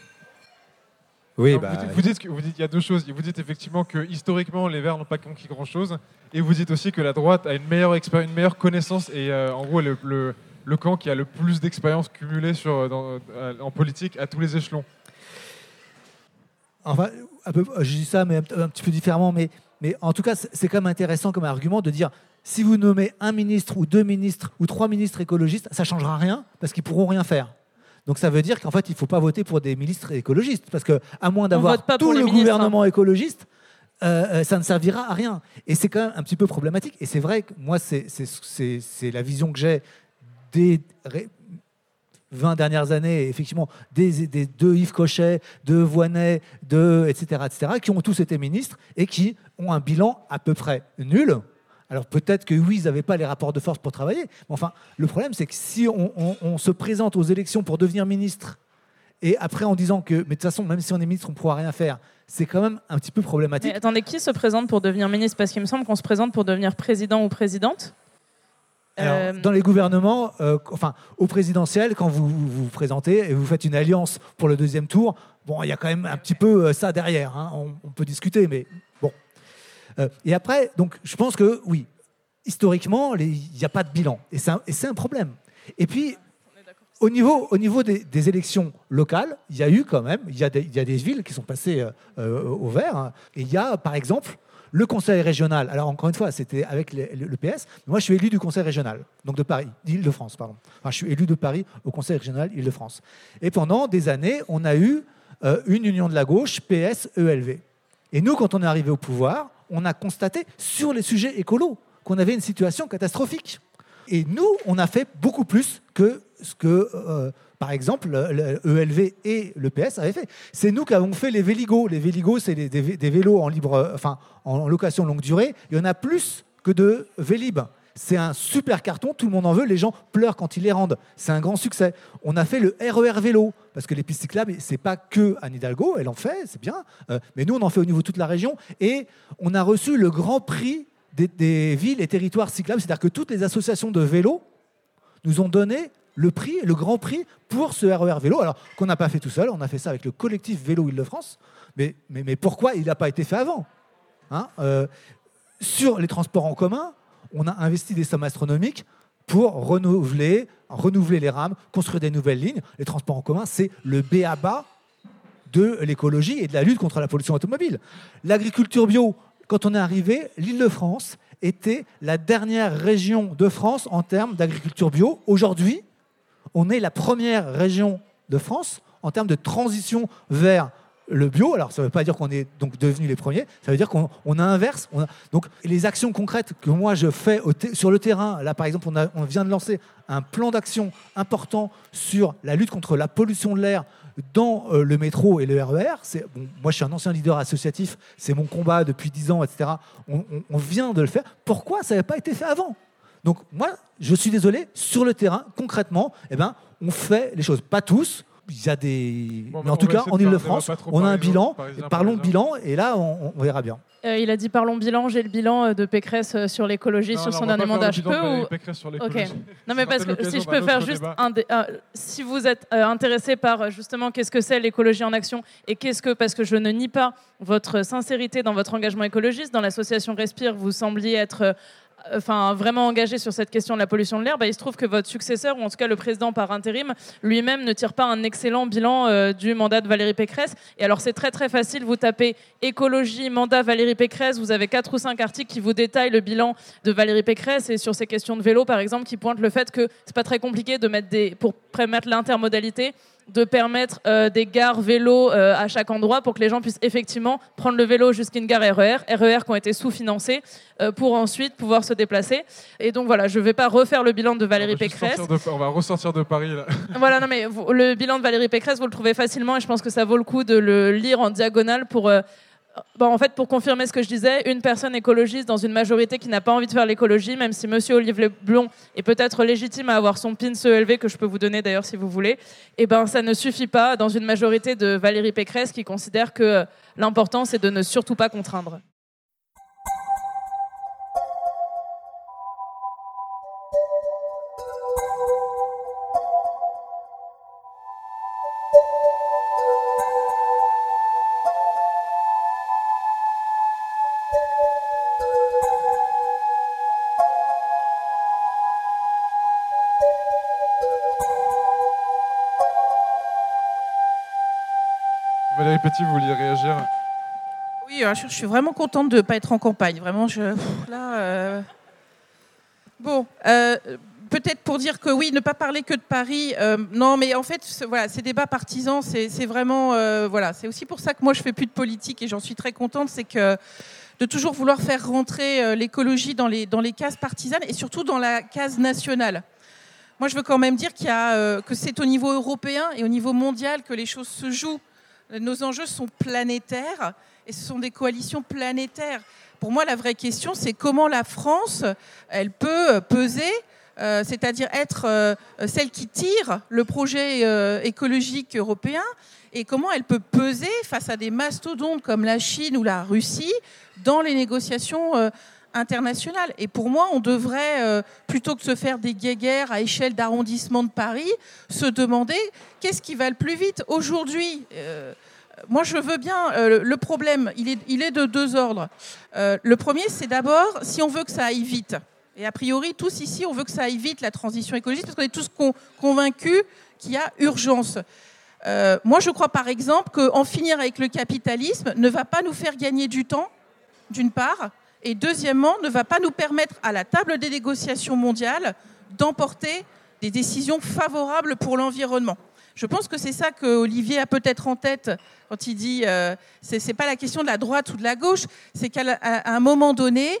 Oui, Alors, bah, vous, dites- vous dites que- vous dites- il y a deux choses. Vous dites effectivement que historiquement, les Verts n'ont pas conquis grand-chose. Et vous dites aussi que la droite a une meilleure, une meilleure connaissance et euh, en gros, le, le- le camp qui a le plus d'expérience cumulée sur, euh, dans- euh, en politique à tous les échelons. Enfin, un peu, je dis ça, mais un, un petit peu différemment. Mais, mais en tout cas, c'est c'est quand même intéressant comme argument de dire si vous nommez un ministre ou deux ministres ou trois ministres écologistes, ça changera rien parce qu'ils pourront rien faire. Donc ça veut dire qu'en fait, il ne faut pas voter pour des ministres écologistes parce que à moins d'avoir tout le ministres, hein. gouvernement écologiste, euh, euh, ça ne servira à rien. Et c'est quand même un petit peu problématique. Et c'est vrai que moi, c'est- la vision que j'ai des ré- 20 dernières années, effectivement, des, des- de Yves Cochet, de Voinet, de, etc., etc., qui ont tous été ministres et qui ont un bilan à peu près nul. Alors peut-être que oui, ils n'avaient pas les rapports de force pour travailler, mais enfin, le problème, c'est que si on, on- on se présente aux élections pour devenir ministre, et après en disant que, mais de toute façon, même si on est ministre, on ne pourra rien faire, c'est quand même un petit peu problématique. Mais attendez, qui se présente pour devenir ministre? Parce qu'il me semble qu'on se présente pour devenir président ou présidente. Alors, Euh, dans les gouvernements, euh, enfin, au présidentiel, quand vous vous vous présentez et vous faites une alliance pour le deuxième tour, bon, il y a quand même un petit peu euh, ça derrière. hein. On, on peut discuter, mais bon. Euh, et après, donc, je pense que oui, historiquement, il n'y a pas de bilan. Et c'est un, problème. Et puis, au niveau, au niveau des, élections locales, il y a eu quand même, il y a des, y a des villes qui sont passées euh, euh, au vert. hein. Et il y a, par exemple, le conseil régional. Alors, encore une fois, c'était avec le, PS. Moi, je suis élu du conseil régional, donc de Paris, d'Île-de-France, pardon. Enfin, je suis élu de Paris au conseil régional Île-de-France. Et pendant des années, on a eu une union de la gauche, PS-ELV. Et nous, quand on est arrivé au pouvoir, on a constaté sur les sujets écolos qu'on avait une situation catastrophique. Et nous, on a fait beaucoup plus que ce que, euh, par exemple, le, ELV et le PS avaient fait. C'est nous qui avons fait les Véligos. Les Véligos, c'est des, vé- des vélos en, libre, enfin, en location longue durée. Il y en a plus que de Vélib. C'est un super carton, tout le monde en veut, les gens pleurent quand ils les rendent. C'est un grand succès. On a fait le RER vélo, parce que les pistes cyclables, c'est pas que Anne Hidalgo, elle en fait, c'est bien, Euh, mais nous on en fait au niveau de toute la région, et on a reçu le grand prix des, villes et territoires cyclables, c'est-à-dire que toutes les associations de vélo nous ont donné le prix, le grand prix pour ce RER vélo, alors qu'on n'a pas fait tout seul, on a fait ça avec le collectif Vélo Île-de-France, mais pourquoi il n'a pas été fait avant Hein, euh, Sur les transports en commun, on a investi des sommes astronomiques pour renouveler, les rames, construire des nouvelles lignes. Les transports en commun, c'est le B de l'écologie et de la lutte contre la pollution automobile. L'agriculture bio, quand on est arrivé, l'Île-de-France était la dernière région de France en termes d'agriculture bio. Aujourd'hui, on est la première région de France en termes de transition vers le bio. Alors, ça ne veut pas dire qu'on est donc devenus les premiers, ça veut dire qu'on on inverse. On a- donc, les actions concrètes que moi je fais au sur le terrain, là par exemple, on, a- vient de lancer un plan d'action important sur la lutte contre la pollution de l'air dans euh, le métro et le RER. Bon, moi, je suis un ancien leader associatif, c'est mon combat depuis 10 ans, etc. On vient de le faire. Pourquoi ça n'avait pas été fait avant? Donc moi, je suis désolé, sur le terrain, concrètement, eh ben, on fait les choses. Pas tous, il y a des... Bon, mais bah, en tout va cas, en Ile-de-France, on a un bilan, parisien, et parlons bilan, et là, on, on verra bien. Euh, il a dit parlons bilan, j'ai le bilan euh, de Pécresse euh, sur l'écologie, Non, sur non, son dernier mandat. Je peux ou... Valérie Pécresse sur l'écologie. Non mais Ce parce que si je peux faire juste débat. un dé- si vous êtes euh, intéressé par justement qu'est-ce que c'est l'écologie en action et qu'est-ce que parce que je ne nie pas votre sincérité dans votre engagement écologiste dans l'association Respire vous sembliez être enfin vraiment engagé sur cette question de la pollution de l'air bah, il se trouve que votre successeur ou en tout cas le président par intérim lui-même ne tire pas un excellent bilan euh, du mandat de Valérie Pécresse. Et alors c'est très très facile. Vous tapez écologie mandat Valérie Pécresse. Vous avez quatre ou cinq articles qui vous détaillent le bilan de Valérie Pécresse. Et sur ces questions de vélo par exemple qui pointent le fait que c'est pas très compliqué de mettre des pour permettre l'intermodalité de permettre euh, des gares vélo euh, à chaque endroit pour que les gens puissent effectivement prendre le vélo jusqu'à une gare RER, RER qui ont été sous-financés euh, pour ensuite pouvoir se déplacer. Et donc voilà, je ne vais pas refaire le bilan de Valérie on Pécresse. de- on va ressortir de Paris là. Voilà, non mais vous- le bilan de Valérie Pécresse, vous le trouvez facilement et je pense que ça vaut le coup de le lire en diagonale pour. En fait, pour confirmer ce que je disais, une personne écologiste dans une majorité qui n'a pas envie de faire l'écologie, même si Monsieur Olivier Blon est peut-être légitime à avoir son pin ELV que je peux vous donner d'ailleurs si vous voulez, eh ben ça ne suffit pas dans une majorité de Valérie Pécresse qui considère que euh, l'important c'est de ne surtout pas contraindre. Petit, vous vouliez réagir Oui, je, suis vraiment contente de ne pas être en campagne. Vraiment, je, là. Euh, bon, euh, peut-être pour dire que oui, ne pas parler que de Paris. Euh, non, mais en fait, voilà, ces débats partisans, c'est vraiment, voilà, c'est aussi pour ça que moi je fais plus de politique et j'en suis très contente, c'est que de toujours vouloir faire rentrer l'écologie dans les dans les cases partisanes et surtout dans la case nationale. Moi, je veux quand même dire qu'il que c'est au niveau européen et au niveau mondial que les choses se jouent. Nos enjeux sont planétaires et ce sont des coalitions planétaires. Pour moi, la vraie question, c'est comment la France, elle peut peser, euh, c'est-à-dire être euh, celle qui tire le projet euh, écologique européen, et comment elle peut peser face à des mastodontes comme la Chine ou la Russie dans les négociations internationales. Et pour moi, on devrait, plutôt que de se faire des guéguerres à échelle d'arrondissement de Paris, se demander qu'est-ce qui va le plus vite aujourd'hui moi, je veux bien. Euh, le problème, il est, de deux ordres. Euh, le premier, c'est d'abord, si on veut que ça aille vite, et a priori, tous ici, on veut que ça aille vite, la transition écologique, parce qu'on est tous convaincus qu'il y a urgence. Euh, moi, je crois par exemple qu'en finir avec le capitalisme ne va pas nous faire gagner du temps, d'une part, et deuxièmement, ne va pas nous permettre à la table des négociations mondiales d'emporter des décisions favorables pour l'environnement. Je pense que c'est ça que Olivier a peut-être en tête quand il dit euh, ce n'est pas la question de la droite ou de la gauche, c'est qu'à un moment donné,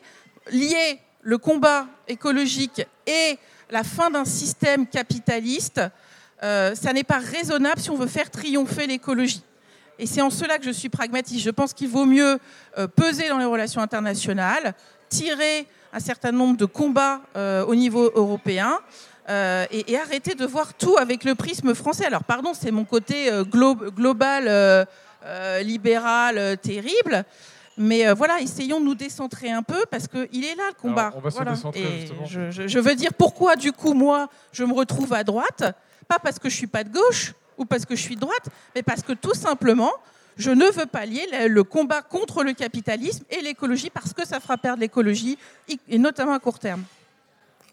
lier le combat écologique et la fin d'un système capitaliste, euh, ça n'est pas raisonnable si on veut faire triompher l'écologie. Et c'est en cela que je suis pragmatique. Je pense qu'il vaut mieux euh, peser dans les relations internationales, tirer un certain nombre de combats au niveau européen, euh, et, arrêter de voir tout avec le prisme français. Alors pardon, c'est mon côté euh, global, euh, libéral, terrible. Mais voilà, essayons de nous décentrer un peu parce qu'il est là le combat. on va se décentrer, je, je, veux dire pourquoi du coup moi je me retrouve à droite, pas parce que je suis pas de gauche ou parce que je suis de droite, mais parce que tout simplement je ne veux pas lier le combat contre le capitalisme et l'écologie parce que ça fera perdre l'écologie et notamment à court terme.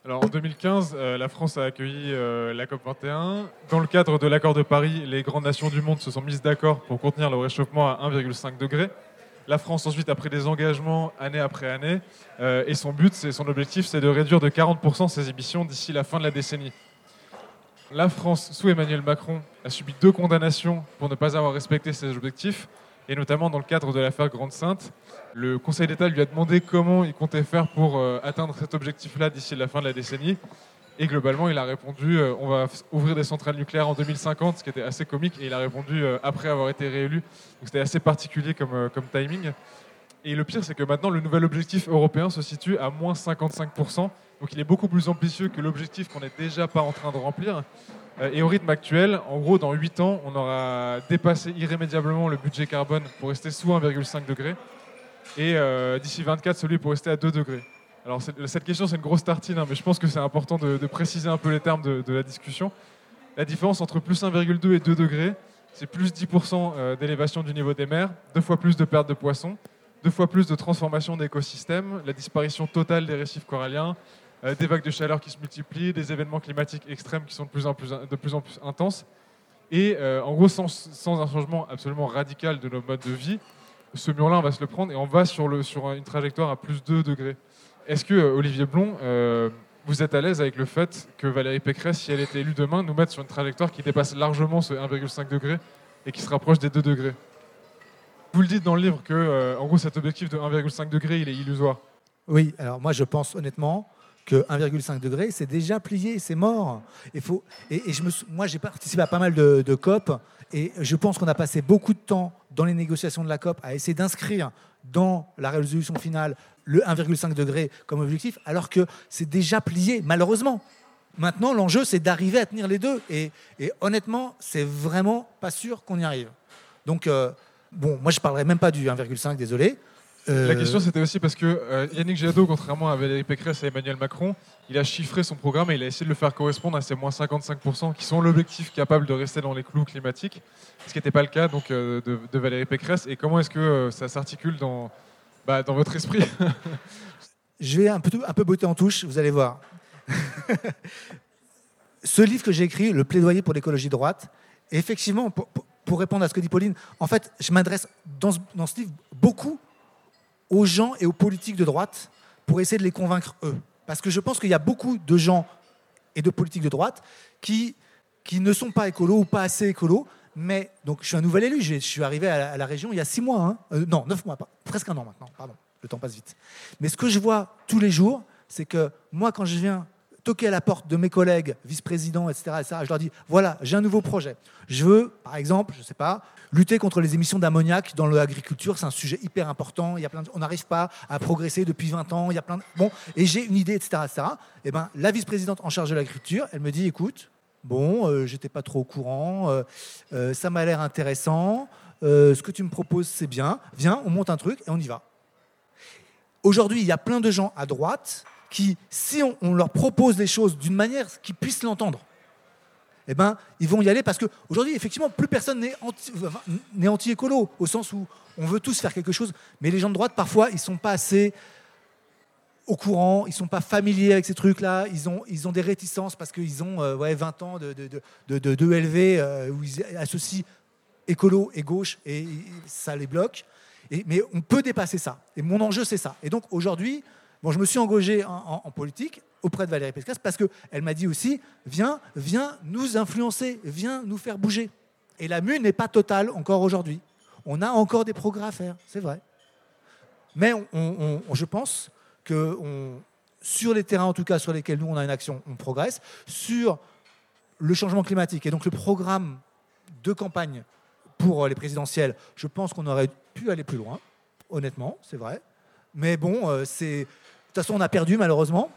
Alors en 2015, euh, la France a accueilli euh, la COP21. Dans le cadre de l'accord de Paris, les grandes nations du monde se sont mises d'accord pour contenir le réchauffement à 1,5 degré. La France ensuite a pris des engagements année après année euh, et son but, son objectif, c'est de réduire de 40% ses émissions d'ici la fin de la décennie. La France, sous Emmanuel Macron, a subi deux condamnations pour ne pas avoir respecté ses objectifs et notamment dans le cadre de l'affaire Grande Sainte. Le Conseil d'État lui a demandé comment il comptait faire pour euh, atteindre cet objectif-là d'ici la fin de la décennie. Et globalement, il a répondu euh, on va ouvrir des centrales nucléaires en 2050, ce qui était assez comique. Et il a répondu euh, après avoir été réélu. Donc c'était assez particulier comme, comme timing. Et le pire, c'est que maintenant, le nouvel objectif européen se situe à moins 55%. Donc il est beaucoup plus ambitieux que l'objectif qu'on n'est déjà pas en train de remplir. Et au rythme actuel, en gros, dans 8 ans, on aura dépassé irrémédiablement le budget carbone pour rester sous 1,5 degré. Et euh, d'ici 24, celui pour rester à 2 degrés. Alors cette question, c'est une grosse tartine, hein, mais je pense que c'est important de, préciser un peu les termes de, la discussion. La différence entre plus 1,2 et 2 degrés, c'est plus 10% euh, d'élévation du niveau des mers, deux fois plus de pertes de poissons, deux fois plus de transformation d'écosystèmes, la disparition totale des récifs coralliens, euh, des vagues de chaleur qui se multiplient, des événements climatiques extrêmes qui sont de plus en plus, intenses. Et en gros, sans, sans, un changement absolument radical de nos modes de vie, ce mur-là, on va se le prendre et on va sur, une trajectoire à plus 2 degrés. Est-ce que, euh, Olivier Blond, vous êtes à l'aise avec le fait que Valérie Pécresse, si elle était élue demain, nous mette sur une trajectoire qui dépasse largement ce 1,5 degré et qui se rapproche des 2 degrés? Vous le dites dans le livre que, en gros, cet objectif de 1,5 degré, il est illusoire. Oui, alors moi je pense honnêtement que 1,5 degré, c'est déjà plié, c'est mort. Il faut, et, je me, moi, j'ai participé à pas mal de, COP, et je pense qu'on a passé beaucoup de temps dans les négociations de la COP à essayer d'inscrire dans la résolution finale le 1,5 degré comme objectif, alors que c'est déjà plié, malheureusement. Maintenant, l'enjeu, c'est d'arriver à tenir les deux. Et, honnêtement, c'est vraiment pas sûr qu'on y arrive. Donc, euh, bon, moi, je parlerai même pas du 1,5, désolé. Euh, La question, c'était aussi parce que euh, Yannick Jadot, contrairement à Valérie Pécresse et Emmanuel Macron, il a chiffré son programme et il a essayé de le faire correspondre à ces moins 55% qui sont l'objectif capable de rester dans les clous climatiques, ce qui n'était pas le cas donc, euh, de, Valérie Pécresse. Et comment est-ce que ça s'articule dans, bah, dans votre esprit Je vais un peu, un peu botter en touche, vous allez voir. Ce livre que j'ai écrit, Le plaidoyer pour l'écologie droite, effectivement, pour répondre à ce que dit Pauline, en fait, je m'adresse dans ce livre beaucoup aux gens et aux politiques de droite pour essayer de les convaincre eux. Parce que je pense qu'il y a beaucoup de gens et de politiques de droite qui, qui ne sont pas écolos ou pas assez écolos. Mais donc, je suis un nouvel élu. Je suis arrivé à la, région il y a six mois. Hein. Euh, non, neuf mois, pas, presque un an maintenant. Pardon, le temps passe vite. Mais ce que je vois tous les jours, c'est que moi, quand je viens toquer à la porte de mes collègues, vice-présidents, etc., je leur dis voilà, j'ai un nouveau projet. Je veux, par exemple, je ne sais pas, lutter contre les émissions d'ammoniac dans l'agriculture. C'est un sujet hyper important. Il y a plein on n'arrive pas à progresser depuis 20 ans. Il y a plein. Bon, et j'ai une idée, etc., etc. Et ben, la vice-présidente en charge de l'agriculture, elle me dit écoute, bon, euh, j'étais pas trop au courant, euh, euh, ça m'a l'air intéressant. ce que tu me proposes, c'est bien. Viens, on monte un truc et on y va. Aujourd'hui, il y a plein de gens à droite qui, si on, leur propose les choses d'une manière qu'ils puissent l'entendre, eh ben, ils vont y aller parce qu'aujourd'hui, effectivement, plus personne n'est anti, anti-écolo, au sens où on veut tous faire quelque chose, mais les gens de droite, parfois, ils ne sont pas assez au courant, ils ne sont pas familiers avec ces trucs-là, ils ont, ils ont des réticences parce qu'ils ont euh, ouais, 20 ans de, de, de, de, euh, où ils associent écolo et gauche et, ça les bloque. Mais on peut dépasser ça. Et mon enjeu, c'est ça. Et donc aujourd'hui, Bon, je me suis engagé en, politique auprès de Valérie Pécresse parce qu'elle m'a dit aussi viens, viens nous influencer, viens nous faire bouger. Et la mue n'est pas totale encore aujourd'hui. On a encore des progrès à faire, c'est vrai. Mais je pense que sur les terrains, en tout cas sur lesquels nous on a une action, on progresse. Sur le changement climatique et donc le programme de campagne pour les présidentielles, je pense qu'on aurait pu aller plus loin, honnêtement, c'est vrai. Mais bon, euh, c'est toute façon, on a perdu malheureusement.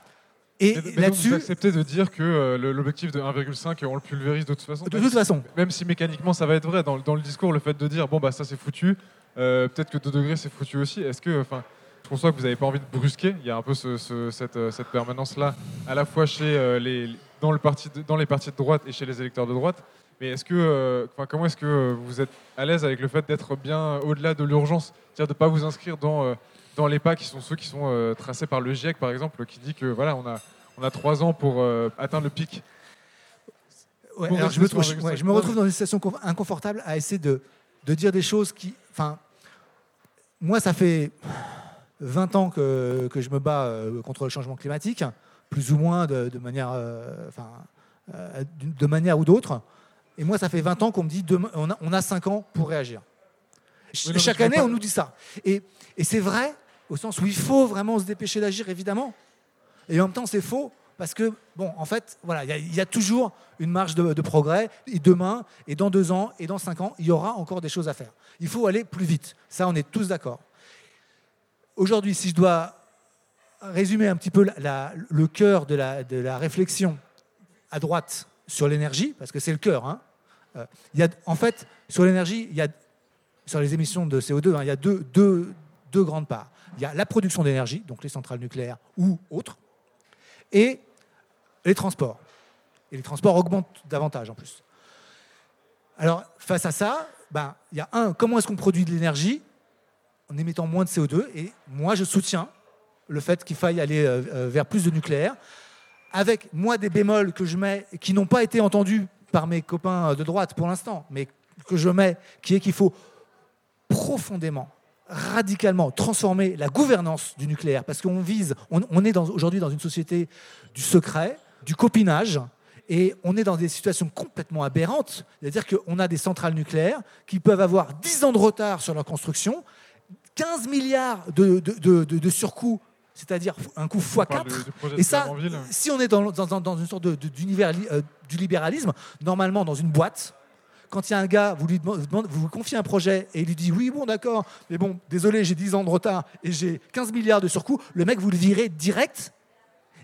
Et là-dessus. Vous acceptez de dire que euh, l'objectif de 1,5, on le pulvérise de toute façon? De toute façon. même si mécaniquement ça va être vrai, dans, le discours, le fait de dire bon, bah ça c'est foutu, euh, peut-être que 2 degrés c'est foutu aussi, est-ce que. enfin je conçois que vous n'avez pas envie de brusquer? Il y a un peu cette, euh, cette permanence-là, à la fois chez les, dans, le parti dans les partis de droite et chez les électeurs de droite. Mais est-ce que, enfin, comment est-ce que vous êtes à l'aise avec le fait d'être bien au-delà de l'urgence, c'est-à-dire de ne pas vous inscrire dans dans les pas qui sont ceux qui sont euh, tracés par le GIEC, par exemple, qui dit que voilà, on a, on a trois ans pour euh, atteindre le pic. je, me trouve, je, me retrouve, dans une situation inconfortable à essayer de, de dire des choses qui. Enfin, moi, ça fait 20 ans que, que je me bats euh, contre le changement climatique, plus ou moins de, de manière, enfin, de manière ou d'autre. Et moi, ça fait 20 ans qu'on me dit demain, on, a, on a 5 ans pour réagir. Chaque année, on nous dit ça. Et, et c'est vrai au sens où il faut vraiment se dépêcher d'agir, évidemment. Et en même temps, c'est faux, parce que, bon, en fait, voilà, il y, a toujours une marge de, progrès. Et demain, et dans deux ans, et dans cinq ans, il y aura encore des choses à faire. Il faut aller plus vite. Ça, on est tous d'accord. Aujourd'hui, si je dois résumer un petit peu le cœur de la, de la, réflexion à droite sur l'énergie, parce que c'est le cœur, hein, euh, y a, en fait, sur l'énergie, il y a, sur les émissions de CO2, hein, il y a deux, deux, deux grandes parts. Il y a la production d'énergie, donc les centrales nucléaires ou autres, et les transports. Et les transports augmentent davantage en plus. Alors, face à ça, ben, il y a un, comment est-ce qu'on produit de l'énergie en émettant moins de CO2 Et moi, je soutiens le fait qu'il faille aller euh, euh, vers plus de nucléaire, avec moi des bémols que je mets, qui n'ont pas été entendus par mes copains de droite pour l'instant, mais que je mets, qui est qu'il faut profondément radicalement transformer la gouvernance du nucléaire, parce qu'on vise, on, est aujourd'hui dans une société du secret, du copinage, et on est dans des situations complètement aberrantes. C'est-à-dire qu'on a des centrales nucléaires qui peuvent avoir 10 ans de retard sur leur construction, 15 milliards de, de, de, surcoût, c'est-à-dire un coût x4. Et ça, si on est dans, dans, une sorte d'univers euh, du libéralisme, normalement dans une boîte, quand il y a un gars, vous lui demandez, vous, confiez un projet et il lui dit oui, bon, d'accord, mais bon, désolé, j'ai 10 ans de retard et j'ai 15 milliards de surcoût, le mec, vous le virez direct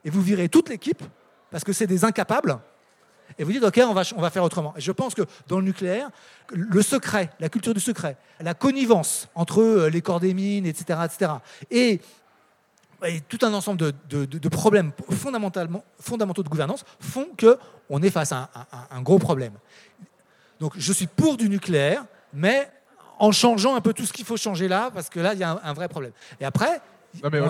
et vous virez toute l'équipe parce que c'est des incapables. Et vous dites, OK, on va, on va faire autrement. Et je pense que dans le nucléaire, le secret, la culture du secret, la connivence entre euh, les corps des mines, etc., etc., et, tout un ensemble de, problèmes fondamentalement, fondamentaux de gouvernance font qu'on est face à un gros problème. Donc je suis pour du nucléaire, mais en changeant un peu tout ce qu'il faut changer là, parce que là, il y a un, vrai problème. Et après, Non, mais Bon,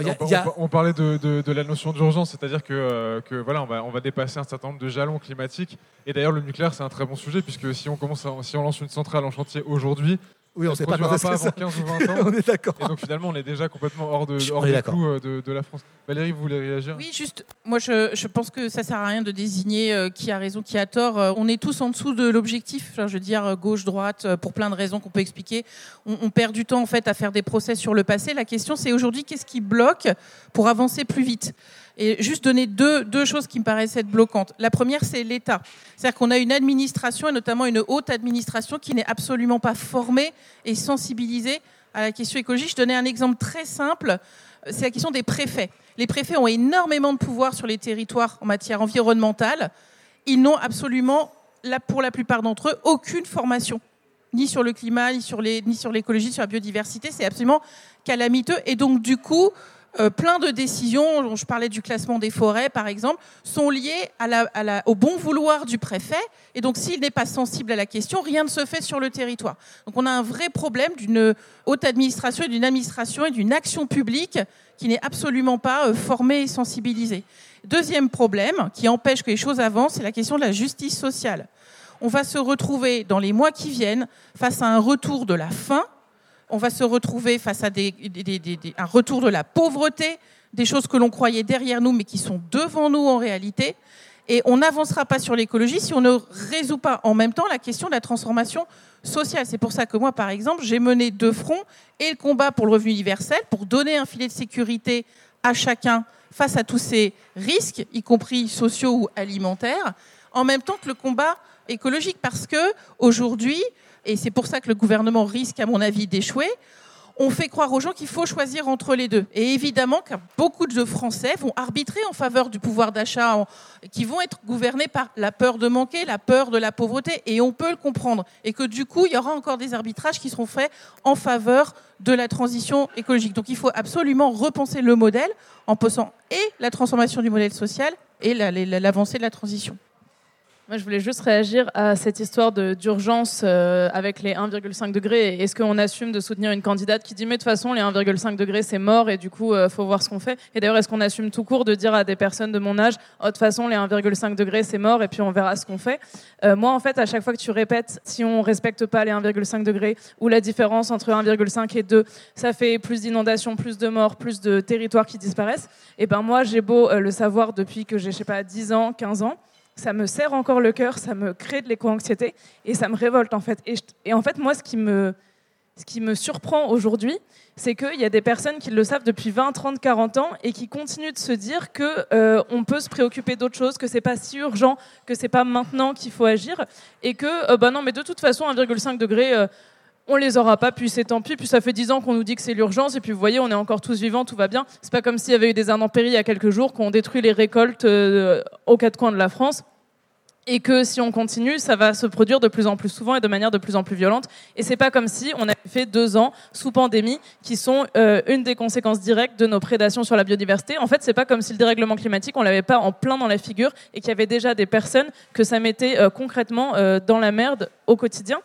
on, parlait de, de- de la notion d'urgence, c'est-à-dire que, euh, que voilà, on va, on va dépasser un certain nombre de jalons climatiques. Et d'ailleurs, le nucléaire, c'est un très bon sujet, puisque si on, commence à- si on lance une centrale en chantier aujourd'hui, Oui, on ne sait se pas quand pas avant ça. 15 ou 20 ans. on est d'accord. Et donc finalement, on est déjà complètement hors, de, hors du coup euh, de, de la France. Valérie, vous voulez réagir? Oui, juste, moi je, je pense que ça sert à rien de désigner euh, qui a raison, qui a tort. Euh, on est tous en dessous de l'objectif. Enfin, je veux dire, gauche, droite, euh, pour plein de raisons qu'on peut expliquer. On, on perd du temps en fait à faire des procès sur le passé. La question, c'est aujourd'hui, qu'est-ce qui bloque pour avancer plus vite? Et juste donner deux, choses qui me paraissent être bloquantes. La première, c'est l'État. C'est-à-dire qu'on a une administration, et notamment une haute administration, qui n'est absolument pas formée et sensibilisée à la question écologique. Je donnais un exemple très simple, c'est la question des préfets. Les préfets ont énormément de pouvoir sur les territoires en matière environnementale. Ils n'ont absolument, pour la plupart d'entre eux, aucune formation, ni sur le climat, ni sur les- ni sur l'écologie, sur la biodiversité. C'est absolument calamiteux. Et donc, du coup, euh, plein de décisions, je parlais du classement des forêts par exemple, sont liées au bon vouloir du préfet. Et donc s'il n'est pas sensible à la question, rien ne se fait sur le territoire. Donc on a un vrai problème d'une haute administration et d'une administration et d'une action publique qui n'est absolument pas euh, formée et sensibilisée. Deuxième problème qui empêche que les choses avancent, c'est la question de la justice sociale. On va se retrouver dans les mois qui viennent face à un retour de la faim on va se retrouver face à un retour de la pauvreté, des choses que l'on croyait derrière nous mais qui sont devant nous en réalité. Et on n'avancera pas sur l'écologie si on ne résout pas en même temps la question de la transformation sociale. C'est pour ça que moi, par exemple, j'ai mené deux fronts et le combat pour le revenu universel, pour donner un filet de sécurité à chacun face à tous ces risques, y compris sociaux ou alimentaires, en même temps que le combat écologique. Parce que aujourd'hui, et c'est pour ça que le gouvernement risque, à mon avis, d'échouer, on fait croire aux gens qu'il faut choisir entre les deux. Et évidemment que beaucoup de Français vont arbitrer en faveur du pouvoir d'achat, qui vont être gouvernés par la peur de manquer, la peur de la pauvreté, et on peut le comprendre. Et que du coup, il y aura encore des arbitrages qui seront faits en faveur de la transition écologique. Donc il faut absolument repenser le modèle en posant et la transformation du modèle social et la- la- l'avancée de la transition. Moi, je voulais juste réagir à cette histoire d'urgence euh, avec les 1,5 degrés. Est-ce qu'on assume de soutenir une candidate qui dit mais de toute façon les 1,5 degrés c'est mort et du coup il faut voir ce qu'on fait? Et d'ailleurs est-ce qu'on assume tout court de dire à des personnes de mon âge oh, de toute façon les 1,5 degrés c'est mort et puis on verra ce qu'on fait? Euh, Moi en fait à chaque fois que tu répètes si on respecte pas les 1,5 degrés ou la différence entre 1,5 et 2 ça fait plus d'inondations, plus de morts, plus de territoires qui disparaissent. Et ben moi j'ai beau euh, le savoir depuis que j'ai je sais pas 10 ans, 15 ans ça me serre encore le cœur, ça me crée de l'éco-anxiété et ça me révolte en fait. Et, en fait, moi, ce qui me, ce qui me surprend aujourd'hui, c'est qu'il y a des personnes qui le savent depuis 20, 30, 40 ans et qui continuent de se dire que euh, on peut se préoccuper d'autre chose, que c'est pas si urgent, que c'est pas maintenant qu'il faut agir et que euh, bah non, mais de toute façon, 1,5 degré. euh, on les aura pas, puis c'est tant pis. Puis ça fait 10 ans qu'on nous dit que c'est l'urgence, et puis vous voyez, on est encore tous vivants, tout va bien. C'est pas comme s'il y avait eu des intempéries il y a quelques jours, qu'on détruit les récoltes euh, aux quatre coins de la France et que si on continue, ça va se produire de plus en plus souvent et de manière de plus en plus violente. Et c'est pas comme si on avait fait deux ans sous pandémie, qui sont euh, une des conséquences directes de nos prédations sur la biodiversité. En fait, c'est pas comme si le dérèglement climatique, on l'avait pas en plein dans la figure et qu'il y avait déjà des personnes que ça mettait euh, concrètement dans la merde au quotidien.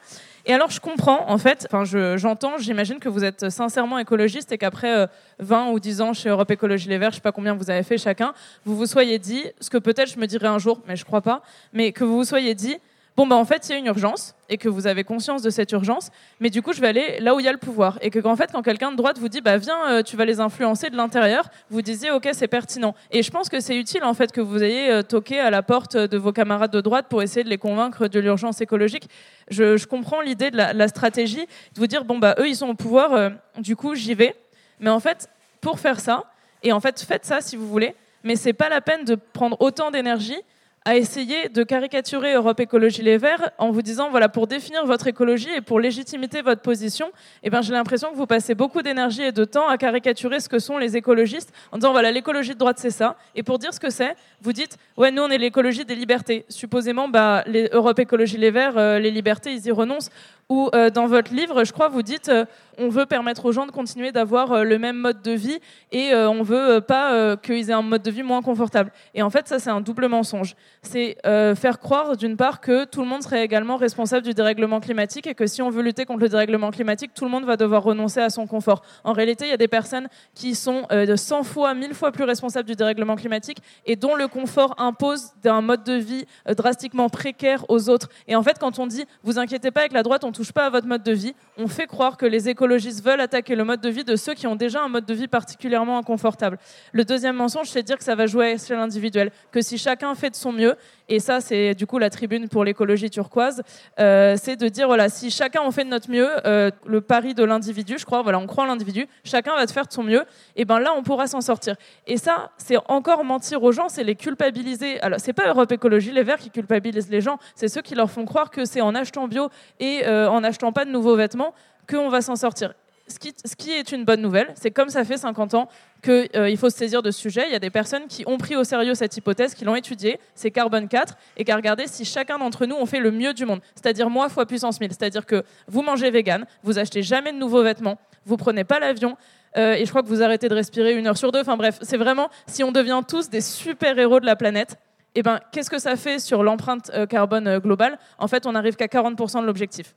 Et alors, je comprends, en fait, enfin, je- j'entends, j'imagine que vous êtes sincèrement écologiste et qu'après euh, 20 ou 10 ans chez Europe Écologie Les Verts, je sais pas combien vous avez fait chacun, vous vous soyez dit, ce que peut-être je me dirai un jour, mais je crois pas, mais que vous vous soyez dit, bon, bah, en fait, il y a une urgence et que vous avez conscience de cette urgence, mais du coup, je vais aller là où il y a le pouvoir. Et que, en fait, quand quelqu'un de droite vous dit, bah, viens, euh, tu vas les influencer de l'intérieur, vous disiez, ok, c'est pertinent. Et je pense que c'est utile, en fait, que vous ayez euh, toqué à la porte de vos camarades de droite pour essayer de les convaincre de l'urgence écologique. Je, comprends l'idée de la, la stratégie, de vous dire, bon, bah, eux, ils sont au pouvoir, euh, du coup, j'y vais. Mais en fait, pour faire ça, et en fait, faites ça si vous voulez, mais c'est pas la peine de prendre autant d'énergie à essayer de caricaturer Europe Écologie Les Verts en vous disant voilà pour définir votre écologie et pour légitimiter votre position eh ben j'ai l'impression que vous passez beaucoup d'énergie et de temps à caricaturer ce que sont les écologistes en disant voilà l'écologie de droite c'est ça. Et pour dire ce que c'est vous dites ouais nous on est l'écologie des libertés. Supposément bah Europe Écologie Les Verts euh, les libertés ils y renoncent Ou euh, dans votre livre, je crois, vous dites euh, on veut permettre aux gens de continuer d'avoir euh, le même mode de vie et euh, on veut pas qu'ils aient un mode de vie moins confortable. Et en fait, ça, c'est un double mensonge. C'est faire croire, d'une part, que tout le monde serait également responsable du dérèglement climatique et que si on veut lutter contre le dérèglement climatique, tout le monde va devoir renoncer à son confort. En réalité, il y a des personnes qui sont de 100 fois, 1000 fois plus responsables du dérèglement climatique et dont le confort impose d'un mode de vie drastiquement précaire aux autres. Et en fait, quand on dit vous inquiétez pas avec la droite, on touche pas à votre mode de vie, on fait croire que les écologistes veulent attaquer le mode de vie de ceux qui ont déjà un mode de vie particulièrement inconfortable. Le deuxième mensonge, c'est dire que ça va jouer à l'échelle individuelle, que si chacun fait de son mieux, et ça c'est du coup la tribune pour l'écologie turquoise, euh, c'est de dire voilà si chacun en fait de notre mieux, euh, le pari de l'individu, je crois, voilà on croit en l'individu, chacun va te faire de son mieux, et ben là on pourra s'en sortir. Et ça c'est encore mentir aux gens, c'est les culpabiliser. Alors c'est pas Europe Écologie Les Verts qui culpabilisent les gens, c'est ceux qui leur font croire que c'est en achetant bio et euh, en achetant pas de nouveaux vêtements qu'on va s'en sortir. Ce qui, est une bonne nouvelle, c'est comme ça fait 50 ans qu'il euh, faut se saisir de ce sujet. Il y a des personnes qui ont pris au sérieux cette hypothèse, qui l'ont étudiée, c'est Carbone 4, et qui a regardé si chacun d'entre nous on fait le mieux du monde. C'est-à-dire moi fois puissance 1000. C'est-à-dire que vous mangez vegan, vous achetez jamais de nouveaux vêtements, vous prenez pas l'avion, euh, et je crois que vous arrêtez de respirer une heure sur deux. Enfin bref, c'est vraiment, si on devient tous des super-héros de la planète, eh ben, qu'est-ce que ça fait sur l'empreinte euh, carbone euh, globale? En fait, on n'arrive qu'à 40% de l'objectif.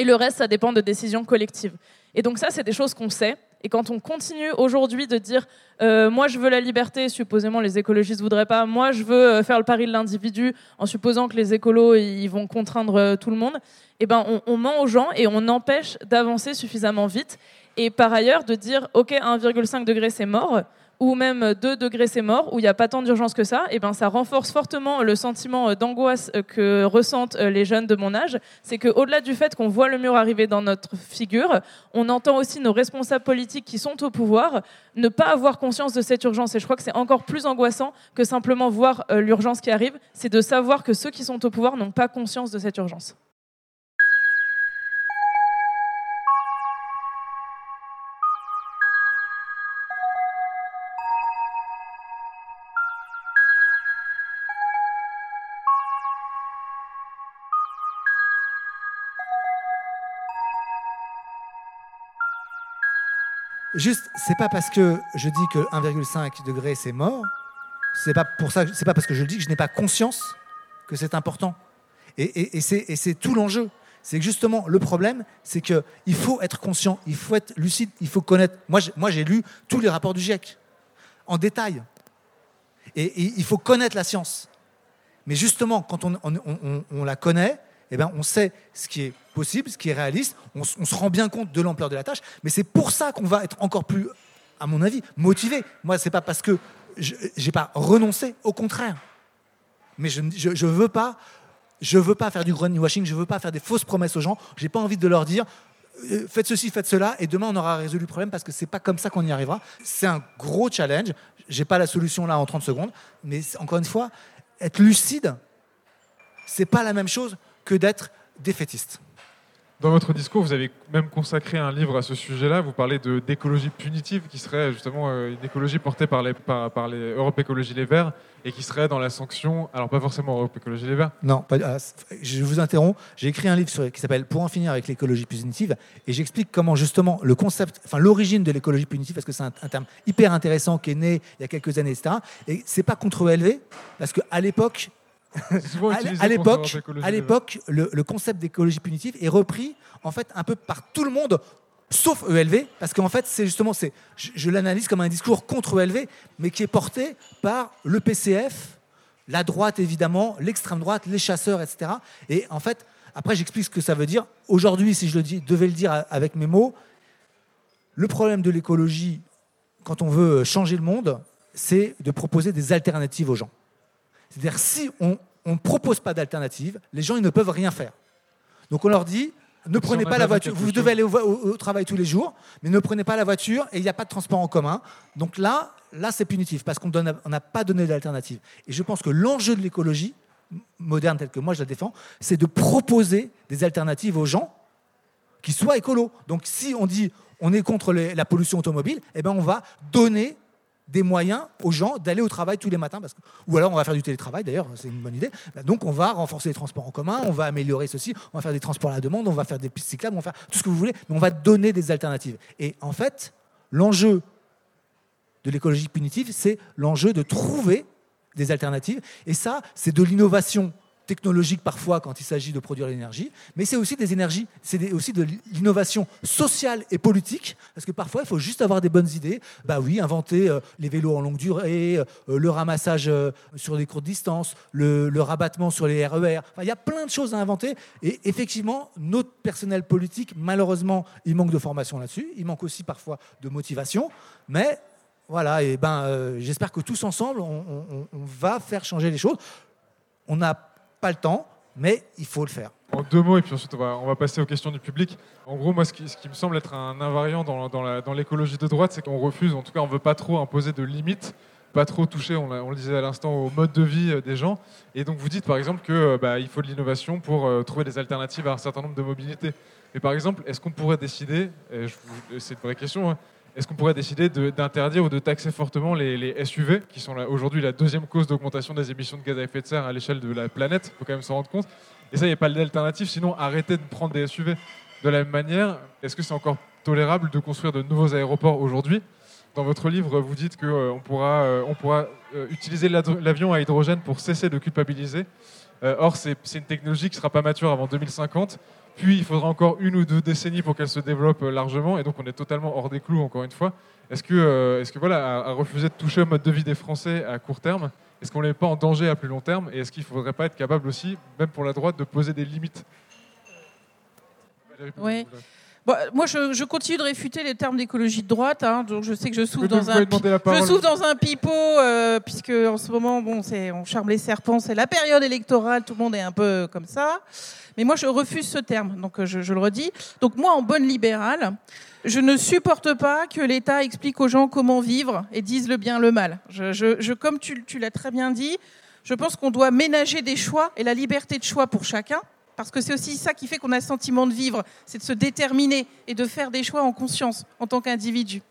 Et le reste, ça dépend de décisions collectives. Et donc ça, c'est des choses qu'on sait. Et quand on continue aujourd'hui de dire euh, moi je veux la liberté, supposément les écologistes voudraient pas, moi je veux euh, faire le pari de l'individu, en supposant que les écolos ils vont contraindre euh, tout le monde, eh ben on, on ment aux gens et on empêche d'avancer suffisamment vite. Et par ailleurs de dire ok 1,5 degré c'est mort, ou même 2 degrés c'est mort, où il n'y a pas tant d'urgence que ça, et ben ça renforce fortement le sentiment d'angoisse que ressentent les jeunes de mon âge. C'est qu'au-delà du fait qu'on voit le mur arriver dans notre figure, on entend aussi nos responsables politiques qui sont au pouvoir ne pas avoir conscience de cette urgence. Et je crois que c'est encore plus angoissant que simplement voir l'urgence qui arrive, c'est de savoir que ceux qui sont au pouvoir n'ont pas conscience de cette urgence. Juste, c'est pas parce que je dis que 1,5 degré c'est mort, c'est pas pour ça, c'est pas parce que je le dis que je n'ai pas conscience que c'est important. Et, c'est, tout l'enjeu. C'est que justement, le problème, c'est qu'il faut être conscient, il faut être lucide, il faut connaître. Moi, j'ai, moi, j'ai lu tous les rapports du GIEC, en détail. Et, il faut connaître la science. Mais justement, quand on la connaît, eh ben, on sait ce qui est possible, ce qui est réaliste, on, se rend bien compte de l'ampleur de la tâche, mais c'est pour ça qu'on va être encore plus, à mon avis, motivé. Moi, c'est pas parce que je n'ai pas renoncé, au contraire. Mais je ne veux pas, je veux pas faire du greenwashing, je veux pas faire des fausses promesses aux gens, j'ai pas envie de leur dire euh, faites ceci, faites cela, et demain on aura résolu le problème parce que c'est pas comme ça qu'on y arrivera. C'est un gros challenge. J'ai pas la solution là en 30 secondes, mais encore une fois, être lucide, c'est pas la même chose que d'être défaitiste. Dans votre discours, vous avez même consacré un livre à ce sujet-là. Vous parlez de, d'écologie punitive, qui serait justement euh, une écologie portée par, les, par, par les Europe Écologie Les Verts, et qui serait dans la sanction, alors pas forcément Europe Écologie Les Verts. Non, pas, ah, je vous interromps. J'ai écrit un livre sur, qui s'appelle Pour en finir avec l'écologie punitive, et j'explique comment justement le concept, enfin l'origine de l'écologie punitive, parce que c'est un, un, terme hyper intéressant qui est né il y a quelques années, etc. Et c'est pas contre ELV, parce qu'à l'époque, à l'époque, à l'époque, le, le, concept d'écologie punitive est repris en fait un peu par tout le monde, sauf ELV, parce qu'en fait, c'est justement, c'est, je, je l'analyse comme un discours contre ELV, mais qui est porté par le PCF, la droite évidemment, l'extrême droite, les chasseurs, etc. Et en fait, après, j'explique ce que ça veut dire. Aujourd'hui, si je le dis, devais le dire avec mes mots, le problème de l'écologie, quand on veut changer le monde, c'est de proposer des alternatives aux gens. C'est-à-dire, si on ne propose pas d'alternative, les gens ils ne peuvent rien faire. Donc on leur dit, ne prenez pas la voiture. Vous devez aller au, au, au, travail tous les jours, mais ne prenez pas la voiture et il n'y a pas de transport en commun. Donc là, là c'est punitif parce qu'on n'a pas donné d'alternative. Et je pense que l'enjeu de l'écologie moderne telle que moi je la défends, c'est de proposer des alternatives aux gens qui soient écolos. Donc si on dit on est contre les, la pollution automobile, eh ben on va donner des moyens aux gens d'aller au travail tous les matins, parce que, ou alors on va faire du télétravail d'ailleurs, c'est une bonne idée. Bah, donc on va renforcer les transports en commun, on va améliorer ceci, on va faire des transports à la demande, on va faire des pistes cyclables, on va faire tout ce que vous voulez, mais on va donner des alternatives. Et en fait, l'enjeu de l'écologie punitive, c'est l'enjeu de trouver des alternatives. Et ça, c'est de l'innovation technologique parfois quand il s'agit de produire l'énergie, mais c'est aussi des énergies, c'est aussi de l'innovation sociale et politique, parce que parfois il faut juste avoir des bonnes idées. Bah oui, inventer euh, les vélos en longue durée, euh, le ramassage euh, sur des courtes distances, le, rabattement sur les RER. Enfin, il y a plein de choses à inventer. Et effectivement, notre personnel politique, malheureusement, il manque de formation là-dessus. Il manque aussi parfois de motivation, mais voilà, et ben, j'espère que tous ensemble, on, on, va faire changer les choses. On n'a pas le temps, mais il faut le faire. En deux mots, et puis ensuite on va, passer aux questions du public. En gros, moi, ce qui, me semble être un invariant dans, l'écologie de droite, c'est qu'on refuse, en tout cas, on ne veut pas trop imposer de limites, pas trop toucher, on, on le disait à l'instant, au mode de vie euh, des gens. Et donc vous dites par exemple qu'il euh, bah, faut de l'innovation pour euh, trouver des alternatives à un certain nombre de mobilités. Mais par exemple, est-ce qu'on pourrait décider, c'est une vraie question, hein, est-ce qu'on pourrait décider d'interdire ou de taxer fortement les, SUV, qui sont aujourd'hui la deuxième cause d'augmentation des émissions de gaz à effet de serre à l'échelle de la planète? Il faut quand même s'en rendre compte. Et ça, il n'y a pas d'alternative, sinon arrêtez de prendre des SUV. De la même manière, est-ce que c'est encore tolérable de construire de nouveaux aéroports aujourd'hui? Dans votre livre, vous dites qu'on euh, pourra, euh, euh, utiliser l'avion à hydrogène pour cesser de culpabiliser. or, c'est une technologie qui ne sera pas mature avant 2050. Puis il faudra encore une ou deux décennies pour qu'elle se développe euh, largement, et donc on est totalement hors des clous, encore une fois. Est-ce que, euh, est-ce que voilà, à, refuser de toucher au mode de vie des Français à court terme, est-ce qu'on n'est pas en danger à plus long terme, et est-ce qu'il ne faudrait pas être capable aussi, même pour la droite, de poser des limites? Oui. Moi, je, continue de réfuter les termes d'écologie de droite. Hein, donc je sais que je souffre dans un, je souffre dans un pipeau, euh, puisque en ce moment, bon, c'est on charme les serpents, c'est la période électorale, tout le monde est un peu comme ça. Mais moi, je refuse ce terme, donc euh, je, le redis. Donc moi, en bonne libérale, je ne supporte pas que l'État explique aux gens comment vivre et dise le bien, le mal. Je, comme tu, tu l'as très bien dit, je pense qu'on doit ménager des choix et la liberté de choix pour chacun parce que c'est aussi ça qui fait qu'on a le sentiment de vivre, c'est de se déterminer et de faire des choix en conscience en tant qu'individu.